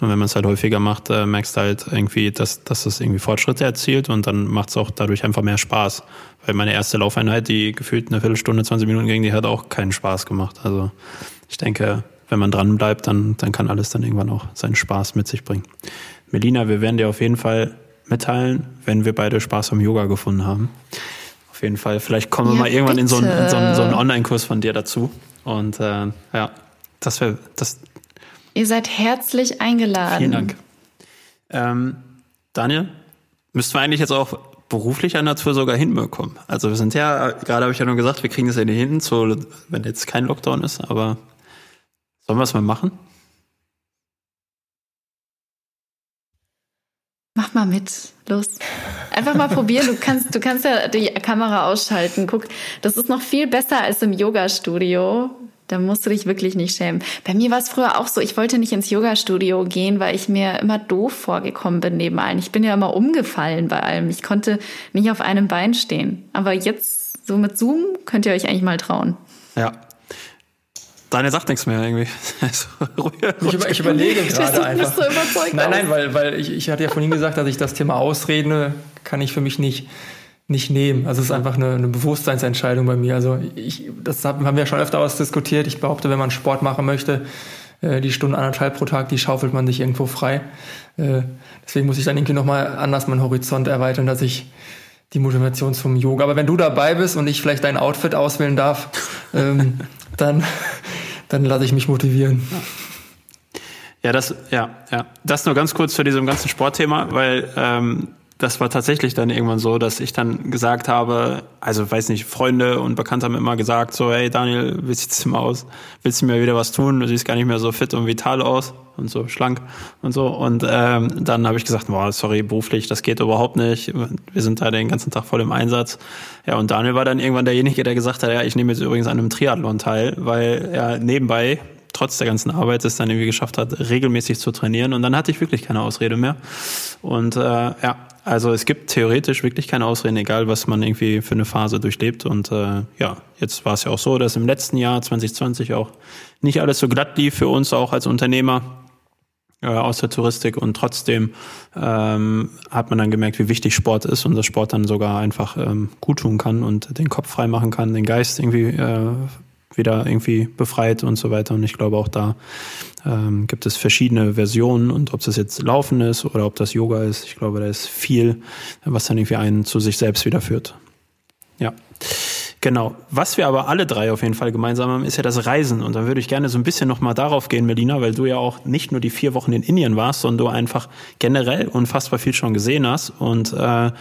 Und wenn man es halt häufiger macht, äh, merkst du halt irgendwie, dass, dass es irgendwie Fortschritte erzielt und dann macht es auch dadurch einfach mehr Spaß. Weil meine erste Laufeinheit, die gefühlt eine Viertelstunde, 20 Minuten ging, die hat auch keinen Spaß gemacht. Also ich denke, wenn man dran bleibt, dann, dann kann alles dann irgendwann auch seinen Spaß mit sich bringen. Melina, wir werden dir auf jeden Fall mitteilen, wenn wir beide Spaß am Yoga gefunden haben. Auf jeden Fall. Vielleicht kommen wir ja, mal irgendwann in so einen, in so einen, so einen Online-Kurs von dir dazu. Und äh, ja, das wäre das. Ihr seid herzlich eingeladen. Vielen Dank. Ähm, Daniel, müssten wir eigentlich jetzt auch beruflicher Natur sogar hinbekommen. Also wir sind ja, gerade habe ich ja nur gesagt, wir kriegen das ja nicht hin, so, wenn jetzt kein Lockdown ist, aber sollen wir es mal machen? Mach mal mit, los. Einfach mal probieren. Du kannst, du kannst ja die Kamera ausschalten. Guck, das ist noch viel besser als im Yoga-Studio. Da musst du dich wirklich nicht schämen. Bei mir war es früher auch so, ich wollte nicht ins Yoga-Studio gehen, weil ich mir immer doof vorgekommen bin neben allen. Ich bin ja immer umgefallen bei allem. Ich konnte nicht auf einem Bein stehen. Aber jetzt, so mit Zoom, könnt ihr euch eigentlich mal trauen. Ja, Deine sagt nichts mehr irgendwie. ich, über, ich überlege gerade einfach. So nein, nein, weil, weil ich, ich hatte ja vorhin gesagt, dass ich das Thema Ausreden kann ich für mich nicht, nicht nehmen. Also es ist einfach eine, eine Bewusstseinsentscheidung bei mir. Also ich, das haben wir ja schon öfter ausdiskutiert. Ich behaupte, wenn man Sport machen möchte, äh, die Stunde anderthalb pro Tag, die schaufelt man sich irgendwo frei. Äh, deswegen muss ich dann irgendwie nochmal anders meinen Horizont erweitern, dass ich die Motivation zum Yoga. Aber wenn du dabei bist und ich vielleicht dein Outfit auswählen darf, ähm, dann, dann lasse ich mich motivieren. Ja, das, ja, ja. Das nur ganz kurz zu diesem ganzen Sportthema, weil ähm, das war tatsächlich dann irgendwann so, dass ich dann gesagt habe, also weiß nicht, Freunde und Bekannte haben immer gesagt, so, hey Daniel, wie sieht's denn aus? Willst du mir wieder was tun? Du siehst gar nicht mehr so fit und vital aus und so schlank und so. Und ähm, dann habe ich gesagt, boah, sorry, beruflich, das geht überhaupt nicht. Wir sind da den ganzen Tag voll im Einsatz. Ja, und Daniel war dann irgendwann derjenige, der gesagt hat, ja, ich nehme jetzt übrigens an einem Triathlon teil, weil er nebenbei trotz der ganzen Arbeit es dann irgendwie geschafft hat, regelmäßig zu trainieren. Und dann hatte ich wirklich keine Ausrede mehr. Und äh, ja, also es gibt theoretisch wirklich keine Ausreden, egal was man irgendwie für eine Phase durchlebt. Und äh, ja, jetzt war es ja auch so, dass im letzten Jahr 2020 auch nicht alles so glatt lief für uns auch als Unternehmer äh, aus der Touristik und trotzdem ähm, hat man dann gemerkt, wie wichtig Sport ist und dass Sport dann sogar einfach ähm, gut tun kann und den Kopf frei machen kann, den Geist irgendwie äh, wieder irgendwie befreit und so weiter. Und ich glaube auch da ähm, gibt es verschiedene Versionen und ob das jetzt Laufen ist oder ob das Yoga ist, ich glaube, da ist viel, was dann irgendwie einen zu sich selbst wieder führt. Ja. Genau. Was wir aber alle drei auf jeden Fall gemeinsam haben, ist ja das Reisen. Und da würde ich gerne so ein bisschen nochmal darauf gehen, Melina, weil du ja auch nicht nur die vier Wochen in Indien warst, sondern du einfach generell unfassbar viel schon gesehen hast. Und äh,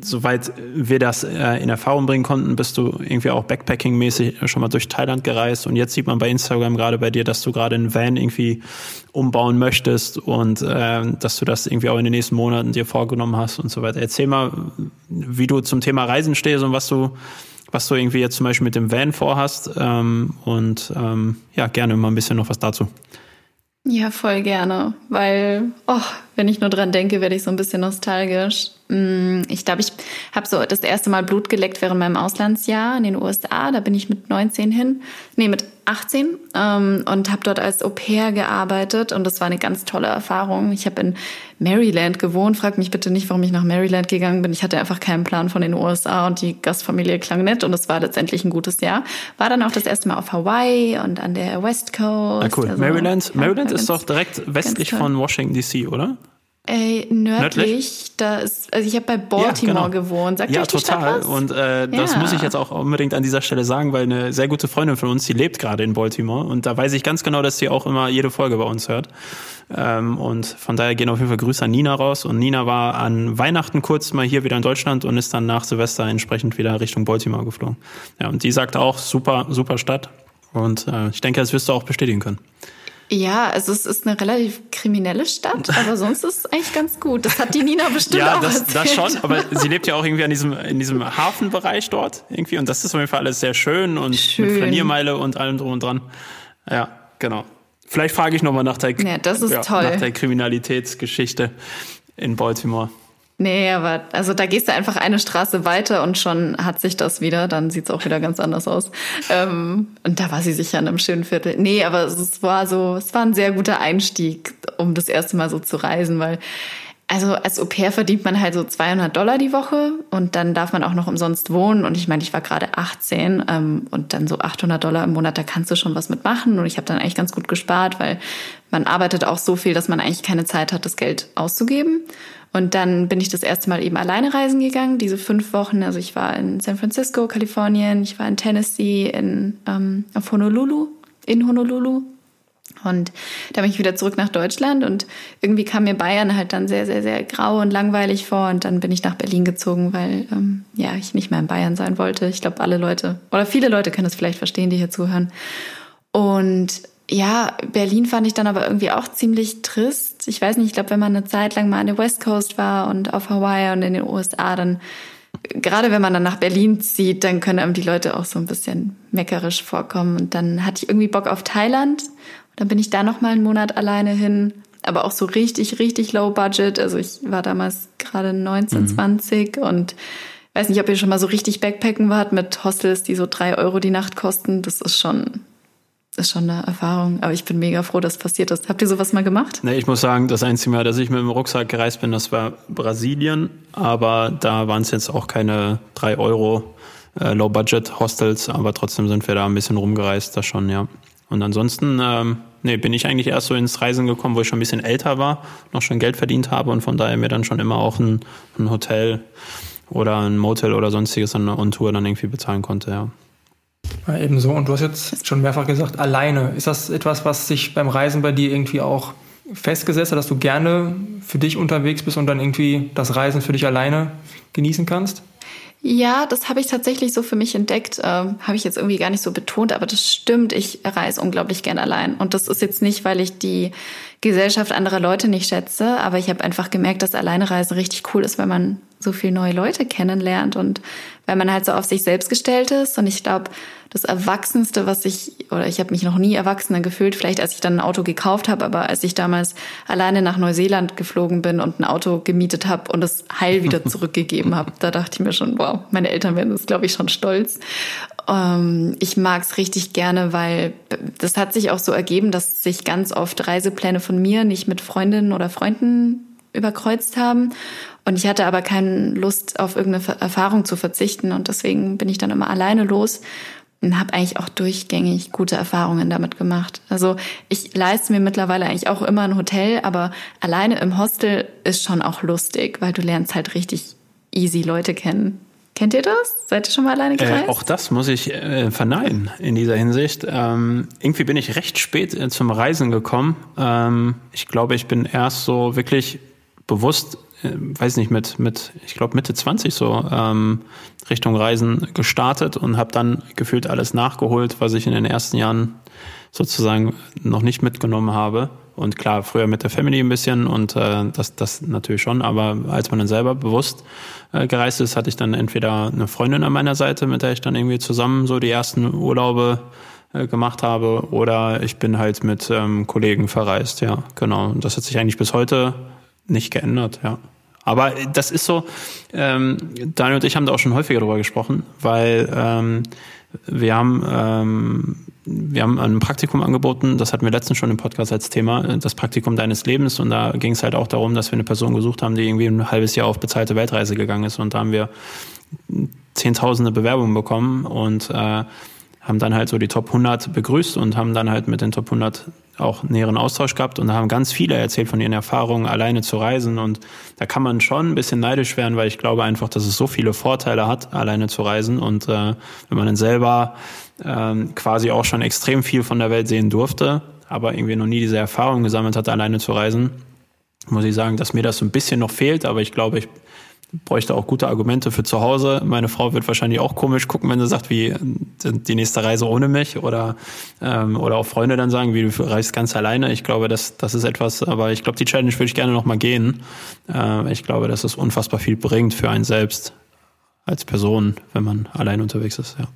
soweit wir das äh, in Erfahrung bringen konnten, bist du irgendwie auch Backpacking-mäßig schon mal durch Thailand gereist und jetzt sieht man bei Instagram gerade bei dir, dass du gerade einen Van irgendwie umbauen möchtest und äh, dass du das irgendwie auch in den nächsten Monaten dir vorgenommen hast und so weiter. Erzähl mal, wie du zum Thema Reisen stehst und was du was du irgendwie jetzt zum Beispiel mit dem Van vorhast ähm, und ähm, ja, gerne mal ein bisschen noch was dazu. Ja, voll gerne, weil, oh, wenn ich nur dran denke, werde ich so ein bisschen nostalgisch. Mm, ich glaube, ich habe so das erste Mal Blut geleckt während meinem Auslandsjahr in den USA. Da bin ich mit 19 hin, nee, mit 18 ähm, und habe dort als Au pair gearbeitet und das war eine ganz tolle Erfahrung. Ich habe in Maryland gewohnt. Frag mich bitte nicht, warum ich nach Maryland gegangen bin. Ich hatte einfach keinen Plan von den USA und die Gastfamilie klang nett und es war letztendlich ein gutes Jahr. War dann auch das erste Mal auf Hawaii und an der West Coast. Ah, cool. Also, Maryland, Maryland ist doch direkt westlich von Washington DC, oder? Ey, nördlich, nördlich? da ist, also ich habe bei Baltimore ja, genau. gewohnt. Sagt ja, euch die total. Stadt was? Und äh, das ja. muss ich jetzt auch unbedingt an dieser Stelle sagen, weil eine sehr gute Freundin von uns, die lebt gerade in Baltimore und da weiß ich ganz genau, dass sie auch immer jede Folge bei uns hört. Ähm, und von daher gehen auf jeden Fall Grüße an Nina raus. Und Nina war an Weihnachten kurz mal hier wieder in Deutschland und ist dann nach Silvester entsprechend wieder Richtung Baltimore geflogen. Ja, und die sagt auch super, super Stadt. Und äh, ich denke, das wirst du auch bestätigen können. Ja, also es ist eine relativ kriminelle Stadt, aber sonst ist es eigentlich ganz gut. Das hat die Nina bestimmt ja, auch das, erzählt. das schon, aber sie lebt ja auch irgendwie an diesem, in diesem Hafenbereich dort irgendwie und das ist auf jeden Fall alles sehr schön und schön. mit Flaniermeile und allem drum und dran. Ja, genau. Vielleicht frage ich nochmal nach der, ja, das ist ja, toll. nach der Kriminalitätsgeschichte in Baltimore. Nee, aber also da gehst du einfach eine Straße weiter und schon hat sich das wieder, dann sieht's auch wieder ganz anders aus. Ähm, und da war sie sicher in einem schönen Viertel. Nee, aber es war so, es war ein sehr guter Einstieg, um das erste Mal so zu reisen, weil also als Au pair verdient man halt so 200 Dollar die Woche und dann darf man auch noch umsonst wohnen. Und ich meine, ich war gerade 18 ähm, und dann so 800 Dollar im Monat, da kannst du schon was mitmachen. Und ich habe dann eigentlich ganz gut gespart, weil man arbeitet auch so viel, dass man eigentlich keine Zeit hat, das Geld auszugeben. Und dann bin ich das erste Mal eben alleine reisen gegangen, diese fünf Wochen. Also ich war in San Francisco, Kalifornien, ich war in Tennessee, in ähm, auf Honolulu, in Honolulu. Und da bin ich wieder zurück nach Deutschland und irgendwie kam mir Bayern halt dann sehr, sehr, sehr grau und langweilig vor. Und dann bin ich nach Berlin gezogen, weil ähm, ja ich nicht mehr in Bayern sein wollte. Ich glaube, alle Leute oder viele Leute können das vielleicht verstehen, die hier zuhören. Und ja, Berlin fand ich dann aber irgendwie auch ziemlich trist. Ich weiß nicht, ich glaube, wenn man eine Zeit lang mal an der West Coast war und auf Hawaii und in den USA, dann gerade wenn man dann nach Berlin zieht, dann können einem die Leute auch so ein bisschen meckerisch vorkommen. Und dann hatte ich irgendwie Bock auf Thailand. Und dann bin ich da noch mal einen Monat alleine hin, aber auch so richtig, richtig low budget. Also ich war damals gerade 19, mhm. 20 und weiß nicht, ob ihr schon mal so richtig Backpacken wart mit Hostels, die so drei Euro die Nacht kosten. Das ist schon ist schon eine Erfahrung. Aber ich bin mega froh, dass passiert ist. Habt ihr sowas mal gemacht? Nee, ich muss sagen, das einzige Mal, dass ich mit dem Rucksack gereist bin, das war Brasilien. Aber da waren es jetzt auch keine drei Euro äh, Low-Budget-Hostels. Aber trotzdem sind wir da ein bisschen rumgereist, das schon, ja. Und ansonsten, ähm, nee, bin ich eigentlich erst so ins Reisen gekommen, wo ich schon ein bisschen älter war, noch schon Geld verdient habe und von daher mir dann schon immer auch ein, ein Hotel oder ein Motel oder sonstiges an der Tour dann irgendwie bezahlen konnte, ja. Ja, ebenso. Und du hast jetzt schon mehrfach gesagt, alleine. Ist das etwas, was sich beim Reisen bei dir irgendwie auch festgesetzt hat, dass du gerne für dich unterwegs bist und dann irgendwie das Reisen für dich alleine genießen kannst? Ja, das habe ich tatsächlich so für mich entdeckt. Äh, habe ich jetzt irgendwie gar nicht so betont, aber das stimmt. Ich reise unglaublich gern allein. Und das ist jetzt nicht, weil ich die Gesellschaft anderer Leute nicht schätze, aber ich habe einfach gemerkt, dass Alleinereisen richtig cool ist, weil man so viel neue Leute kennenlernt und weil man halt so auf sich selbst gestellt ist. Und ich glaube, das Erwachsenste, was ich, oder ich habe mich noch nie erwachsener gefühlt, vielleicht als ich dann ein Auto gekauft habe, aber als ich damals alleine nach Neuseeland geflogen bin und ein Auto gemietet habe und es heil wieder zurückgegeben habe, da dachte ich mir schon, wow, meine Eltern werden das, glaube ich, schon stolz. Ähm, ich mag's richtig gerne, weil das hat sich auch so ergeben, dass sich ganz oft Reisepläne von mir nicht mit Freundinnen oder Freunden überkreuzt haben. Und ich hatte aber keine Lust, auf irgendeine Erfahrung zu verzichten. Und deswegen bin ich dann immer alleine los und habe eigentlich auch durchgängig gute Erfahrungen damit gemacht. Also ich leiste mir mittlerweile eigentlich auch immer ein Hotel, aber alleine im Hostel ist schon auch lustig, weil du lernst halt richtig easy Leute kennen. Kennt ihr das? Seid ihr schon mal alleine gereist? Äh, auch das muss ich äh, verneinen in dieser Hinsicht. Ähm, irgendwie bin ich recht spät äh, zum Reisen gekommen. Ähm, ich glaube, ich bin erst so wirklich bewusst, äh, weiß nicht, mit, mit ich glaube Mitte 20 so ähm, Richtung Reisen gestartet und habe dann gefühlt alles nachgeholt, was ich in den ersten Jahren sozusagen noch nicht mitgenommen habe. Und klar, früher mit der Family ein bisschen und äh, das, das natürlich schon, aber als man dann selber bewusst äh, gereist ist, hatte ich dann entweder eine Freundin an meiner Seite, mit der ich dann irgendwie zusammen so die ersten Urlaube äh, gemacht habe, oder ich bin halt mit ähm, Kollegen verreist, ja, genau. Und das hat sich eigentlich bis heute nicht geändert, ja. Aber das ist so, ähm, Daniel und ich haben da auch schon häufiger drüber gesprochen, weil ähm, wir haben ähm, wir haben ein Praktikum angeboten, das hatten wir letztens schon im Podcast als Thema, das Praktikum deines Lebens. Und da ging es halt auch darum, dass wir eine Person gesucht haben, die irgendwie ein halbes Jahr auf bezahlte Weltreise gegangen ist. Und da haben wir zehntausende Bewerbungen bekommen und äh, haben dann halt so die Top 100 begrüßt und haben dann halt mit den Top 100 auch näheren Austausch gehabt und da haben ganz viele erzählt von ihren Erfahrungen, alleine zu reisen. Und da kann man schon ein bisschen neidisch werden, weil ich glaube einfach, dass es so viele Vorteile hat, alleine zu reisen. Und äh, wenn man dann selber ähm, quasi auch schon extrem viel von der Welt sehen durfte, aber irgendwie noch nie diese Erfahrung gesammelt hat, alleine zu reisen, muss ich sagen, dass mir das so ein bisschen noch fehlt. Aber ich glaube, ich bräuchte auch gute Argumente für zu Hause. Meine Frau wird wahrscheinlich auch komisch gucken, wenn sie sagt, wie die nächste Reise ohne mich oder ähm, oder auch Freunde dann sagen, wie du reist ganz alleine. Ich glaube, das das ist etwas, aber ich glaube, die Challenge würde ich gerne noch mal gehen. Äh, ich glaube, dass es unfassbar viel bringt für einen selbst als Person, wenn man allein unterwegs ist. Ja.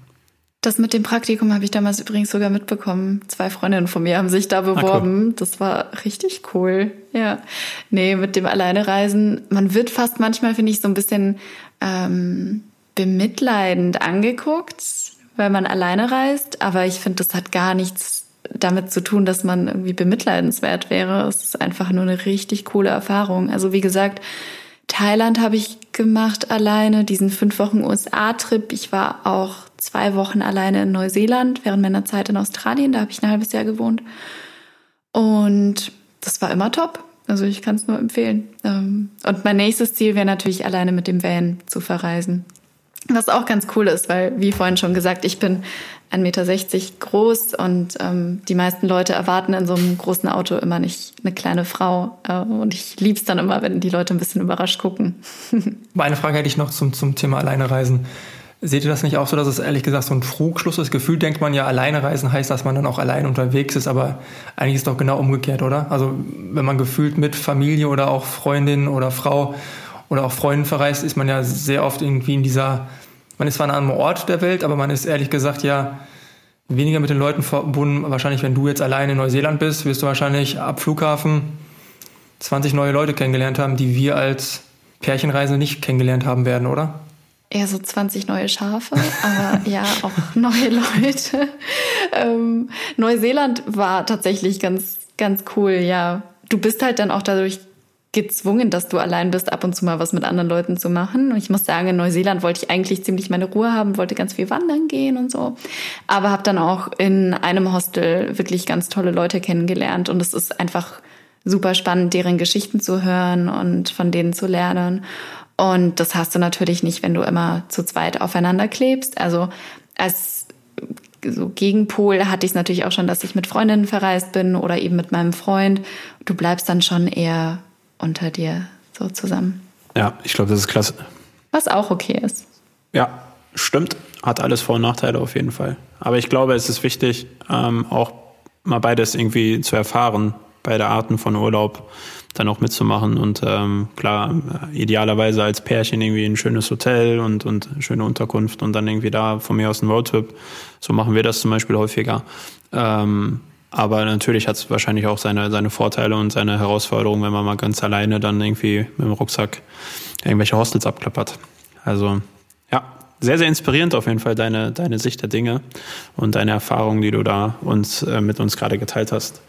Das mit dem Praktikum habe ich damals übrigens sogar mitbekommen. Zwei Freundinnen von mir haben sich da beworben. Ah, cool. Das war richtig cool. Ja. Nee, mit dem Alleinereisen. Man wird fast manchmal, finde ich, so ein bisschen ähm, bemitleidend angeguckt, weil man alleine reist. Aber ich finde, das hat gar nichts damit zu tun, dass man irgendwie bemitleidenswert wäre. Es ist einfach nur eine richtig coole Erfahrung. Also wie gesagt, Thailand habe ich gemacht alleine, diesen fünf Wochen USA-Trip. Ich war auch zwei Wochen alleine in Neuseeland während meiner Zeit in Australien. Da habe ich ein halbes Jahr gewohnt. Und das war immer top. Also ich kann es nur empfehlen. Ähm, und mein nächstes Ziel wäre natürlich alleine mit dem Van zu verreisen. Was auch ganz cool ist, weil, wie vorhin schon gesagt, ich bin 1,60 Meter groß und ähm, die meisten Leute erwarten in so einem großen Auto immer nicht eine kleine Frau. Äh, und ich lieb's dann immer, wenn die Leute ein bisschen überrascht gucken. Eine Frage hätte ich noch zum, zum Thema Alleine reisen. Seht ihr das nicht auch so, dass es ehrlich gesagt so ein Trugschluss ist? Gefühlt denkt man ja, alleine reisen heißt, dass man dann auch allein unterwegs ist, aber eigentlich ist es doch genau umgekehrt, oder? Also wenn man gefühlt mit Familie oder auch Freundin oder Frau oder auch Freunden verreist, ist man ja sehr oft irgendwie in dieser, man ist zwar an einem Ort der Welt, aber man ist ehrlich gesagt ja weniger mit den Leuten verbunden. Wahrscheinlich, wenn du jetzt alleine in Neuseeland bist, wirst du wahrscheinlich ab Flughafen 20 neue Leute kennengelernt haben, die wir als Pärchenreisende nicht kennengelernt haben werden, oder? Eher so 20 neue Schafe, aber ja, auch neue Leute. Ähm, Neuseeland war tatsächlich ganz, ganz cool, ja. Du bist halt dann auch dadurch gezwungen, dass du allein bist, ab und zu mal was mit anderen Leuten zu machen. Und ich muss sagen, in Neuseeland wollte ich eigentlich ziemlich meine Ruhe haben, wollte ganz viel wandern gehen und so. Aber habe dann auch in einem Hostel wirklich ganz tolle Leute kennengelernt. Und es ist einfach super spannend, deren Geschichten zu hören und von denen zu lernen. Und das hast du natürlich nicht, wenn du immer zu zweit aufeinander klebst. Also als so Gegenpol hatte ich es natürlich auch schon, dass ich mit Freundinnen verreist bin oder eben mit meinem Freund. Du bleibst dann schon eher unter dir so zusammen. Ja, ich glaube, das ist klasse. Was auch okay ist. Ja, stimmt. Hat alles Vor- und Nachteile auf jeden Fall. Aber ich glaube, es ist wichtig, ähm, auch mal beides irgendwie zu erfahren, beide Arten von Urlaub dann auch mitzumachen. Und ähm, klar, idealerweise als Pärchen irgendwie ein schönes Hotel und, und schöne Unterkunft und dann irgendwie da von mir aus ein Roadtrip. So machen wir das zum Beispiel häufiger. Ähm, aber natürlich hat es wahrscheinlich auch seine, seine Vorteile und seine Herausforderungen, wenn man mal ganz alleine dann irgendwie mit dem Rucksack irgendwelche Hostels abklappert. Also sehr, sehr inspirierend auf jeden Fall deine, deine Sicht der Dinge und deine Erfahrungen, die du da uns äh, mit uns gerade geteilt hast.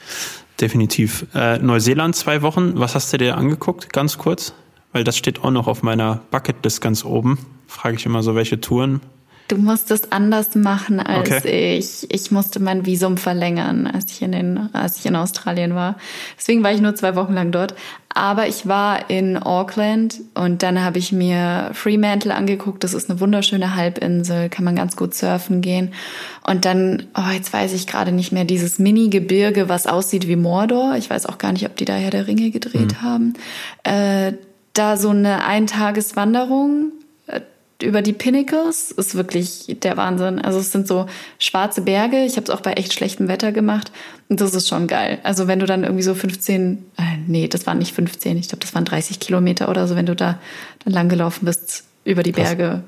Definitiv. Äh, Neuseeland zwei Wochen. Was hast du dir angeguckt? Ganz kurz, weil das steht auch noch auf meiner Bucketlist ganz oben. Frage ich immer so, welche Touren Du musst es anders machen als okay. ich. Ich musste mein Visum verlängern, als ich in den, als ich in Australien war. Deswegen war ich nur zwei Wochen lang dort. Aber ich war in Auckland und dann habe ich mir Fremantle angeguckt. Das ist eine wunderschöne Halbinsel, kann man ganz gut surfen gehen. Und dann, oh, jetzt weiß ich gerade nicht mehr, dieses Mini-Gebirge, was aussieht wie Mordor. Ich weiß auch gar nicht, ob die da Herr der Ringe gedreht mhm. haben. Äh, da so eine Eintageswanderung über die Pinnacles ist wirklich der Wahnsinn. Also es sind so schwarze Berge. Ich habe es auch bei echt schlechtem Wetter gemacht. Und das ist schon geil. Also wenn du dann irgendwie so 15, äh, nee, das waren nicht 15, ich glaube, das waren 30 Kilometer oder so, wenn du da dann lang gelaufen bist über die Berge, Krass.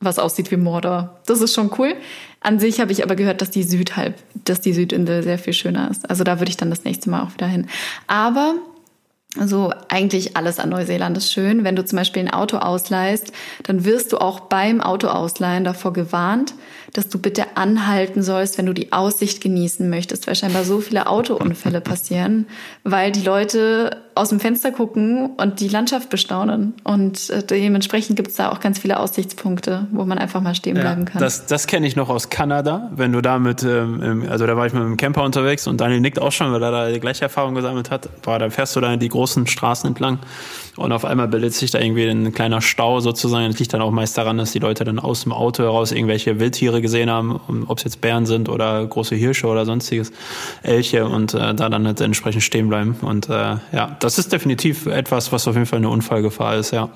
was aussieht wie Mordor. Das ist schon cool. An sich habe ich aber gehört, dass die Südhalb, dass die Südinsel sehr viel schöner ist. Also da würde ich dann das nächste Mal auch wieder hin. Aber also eigentlich alles an Neuseeland ist schön. Wenn du zum Beispiel ein Auto ausleihst, dann wirst du auch beim Auto ausleihen davor gewarnt, dass du bitte anhalten sollst, wenn du die Aussicht genießen möchtest, weil scheinbar so viele Autounfälle passieren, weil die Leute aus dem Fenster gucken und die Landschaft bestaunen. Und äh, dementsprechend gibt es da auch ganz viele Aussichtspunkte, wo man einfach mal stehen bleiben kann. Das, das kenne ich noch aus Kanada, wenn du da mit, ähm, also da war ich mit einem Camper unterwegs und Daniel nickt auch schon, weil er da die gleiche Erfahrung gesammelt hat. Boah, da fährst du da die großen Straßen entlang und auf einmal bildet sich da irgendwie ein kleiner Stau sozusagen. Das liegt dann auch meist daran, dass die Leute dann aus dem Auto heraus irgendwelche Wildtiere gesehen haben, ob es jetzt Bären sind oder große Hirsche oder sonstiges, Elche und äh, da dann halt entsprechend stehen bleiben. Und äh, ja, das ist definitiv etwas, was auf jeden Fall eine Unfallgefahr ist, ja.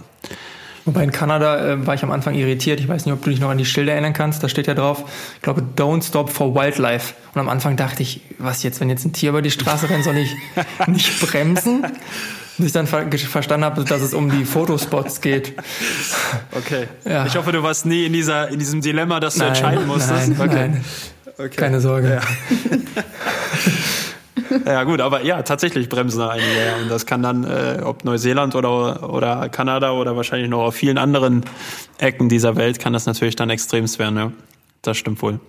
Wobei in Kanada äh, war ich am Anfang irritiert. Ich weiß nicht, ob du dich noch an die Schilder erinnern kannst. Da steht ja drauf, ich glaube, Don't Stop for Wildlife. Und am Anfang dachte ich, was jetzt, wenn jetzt ein Tier über die Straße rennt, soll ich nicht bremsen? Bis ich dann ver verstanden habe, dass es um die Fotospots geht. Okay. Ja. Ich hoffe, du warst nie in, dieser, in diesem Dilemma, dass du nein, entscheiden musstest. Nein, okay. nein. Okay. Keine Sorge. Ja. ja gut, aber ja, tatsächlich bremsen da einige. Ja. Und das kann dann, äh, ob Neuseeland oder, oder Kanada oder wahrscheinlich noch auf vielen anderen Ecken dieser Welt, kann das natürlich dann extremst werden. Ja. Das stimmt wohl.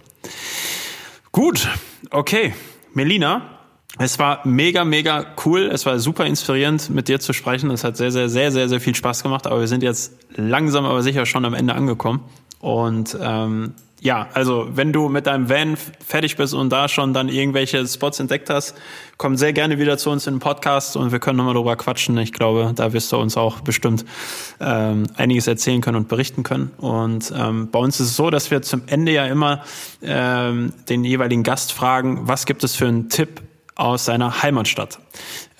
Gut, okay. Melina, es war mega, mega cool. Es war super inspirierend, mit dir zu sprechen. Es hat sehr, sehr, sehr, sehr, sehr viel Spaß gemacht. Aber wir sind jetzt langsam, aber sicher schon am Ende angekommen. Und ähm, ja, also wenn du mit deinem Van fertig bist und da schon dann irgendwelche Spots entdeckt hast, komm sehr gerne wieder zu uns in den Podcast und wir können nochmal drüber quatschen. Ich glaube, da wirst du uns auch bestimmt ähm, einiges erzählen können und berichten können. Und ähm, bei uns ist es so, dass wir zum Ende ja immer ähm, den jeweiligen Gast fragen, was gibt es für einen Tipp aus seiner Heimatstadt?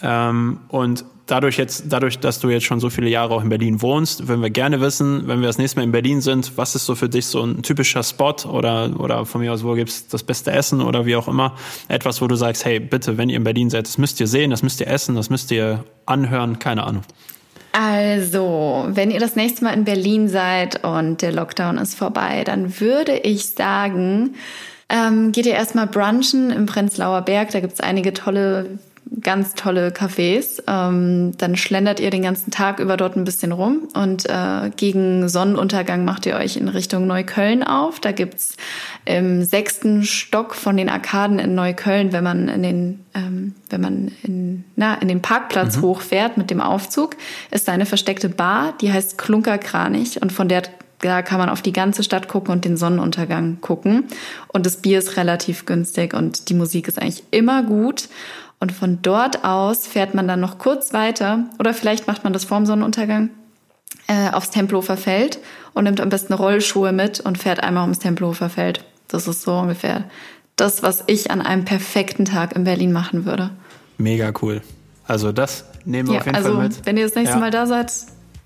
Ähm, und dadurch jetzt, dadurch, dass du jetzt schon so viele Jahre auch in Berlin wohnst, würden wir gerne wissen, wenn wir das nächste Mal in Berlin sind, was ist so für dich so ein typischer Spot oder, oder von mir aus, wo gibt's das beste Essen oder wie auch immer? Etwas, wo du sagst, hey, bitte, wenn ihr in Berlin seid, das müsst ihr sehen, das müsst ihr essen, das müsst ihr anhören, keine Ahnung. Also, wenn ihr das nächste Mal in Berlin seid und der Lockdown ist vorbei, dann würde ich sagen, ähm, geht ihr erstmal brunchen im Prenzlauer Berg. Da gibt's einige tolle ganz tolle Cafés. Ähm, dann schlendert ihr den ganzen Tag über dort ein bisschen rum und äh, gegen Sonnenuntergang macht ihr euch in Richtung Neukölln auf. Da gibt's im sechsten Stock von den Arkaden in Neukölln, wenn man in den, ähm, wenn man in, na, in den Parkplatz mhm. hochfährt mit dem Aufzug, ist da eine versteckte Bar, die heißt Klunkerkranich und von der da kann man auf die ganze Stadt gucken und den Sonnenuntergang gucken. Und das Bier ist relativ günstig und die Musik ist eigentlich immer gut. Und von dort aus fährt man dann noch kurz weiter oder vielleicht macht man das vorm Sonnenuntergang äh, aufs Tempelhofer Feld und nimmt am besten Rollschuhe mit und fährt einmal ums Tempelhofer Feld. Das ist so ungefähr das, was ich an einem perfekten Tag in Berlin machen würde. Mega cool. Also das nehmen wir ja, auf jeden also, Fall mit. Wenn ihr das nächste ja. Mal da seid,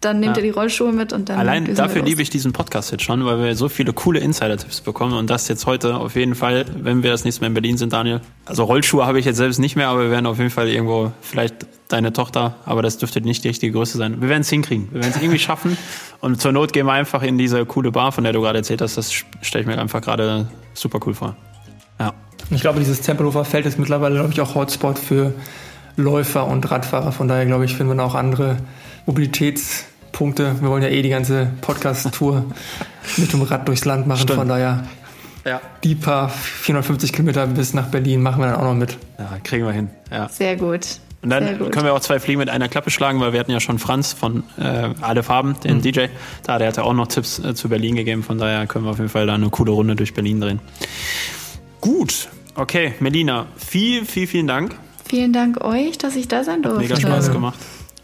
dann nehmt ja. ihr die Rollschuhe mit und dann. Allein dafür liebe ich diesen Podcast jetzt schon, weil wir so viele coole Insider-Tipps bekommen und das jetzt heute auf jeden Fall, wenn wir das nächste Mal in Berlin sind, Daniel. Also Rollschuhe habe ich jetzt selbst nicht mehr, aber wir werden auf jeden Fall irgendwo vielleicht deine Tochter, aber das dürfte nicht die richtige Größe sein. Wir werden es hinkriegen. Wir werden es irgendwie schaffen und zur Not gehen wir einfach in diese coole Bar, von der du gerade erzählt hast. Das stelle ich mir einfach gerade super cool vor. Ja. Ich glaube, dieses Tempelhofer Feld ist mittlerweile, glaube ich, auch Hotspot für Läufer und Radfahrer. Von daher, glaube ich, finden wir auch andere Mobilitäts- Punkte. Wir wollen ja eh die ganze Podcast-Tour mit dem Rad durchs Land machen. Stimmt. Von daher, ja. die paar 450 Kilometer bis nach Berlin machen wir dann auch noch mit. Ja, kriegen wir hin. Ja. Sehr gut. Und dann können wir auch zwei Fliegen mit einer Klappe schlagen, weil wir hatten ja schon Franz von äh, Alle Farben, den mhm. DJ. Da, der hat ja auch noch Tipps äh, zu Berlin gegeben. Von daher können wir auf jeden Fall da eine coole Runde durch Berlin drehen. Gut. Okay, Melina, viel, viel, vielen Dank. Vielen Dank euch, dass ich da sein durfte. Hat mega Spaß gemacht.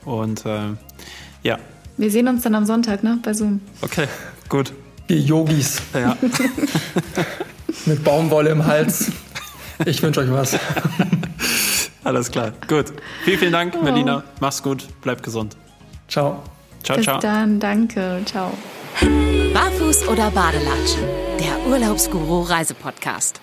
Und äh, ja, wir sehen uns dann am Sonntag, ne? Bei Zoom. Okay, gut. Ihr Yogis. Ja. Mit Baumwolle im Hals. Ich wünsche euch was. Alles klar. Gut. Vielen, vielen Dank, oh. Melina. Mach's gut. Bleib gesund. Ciao. Ciao, Bis ciao. Bis dann. Danke. Ciao. Barfuß oder Badelatschen? Der Urlaubsguru Reisepodcast.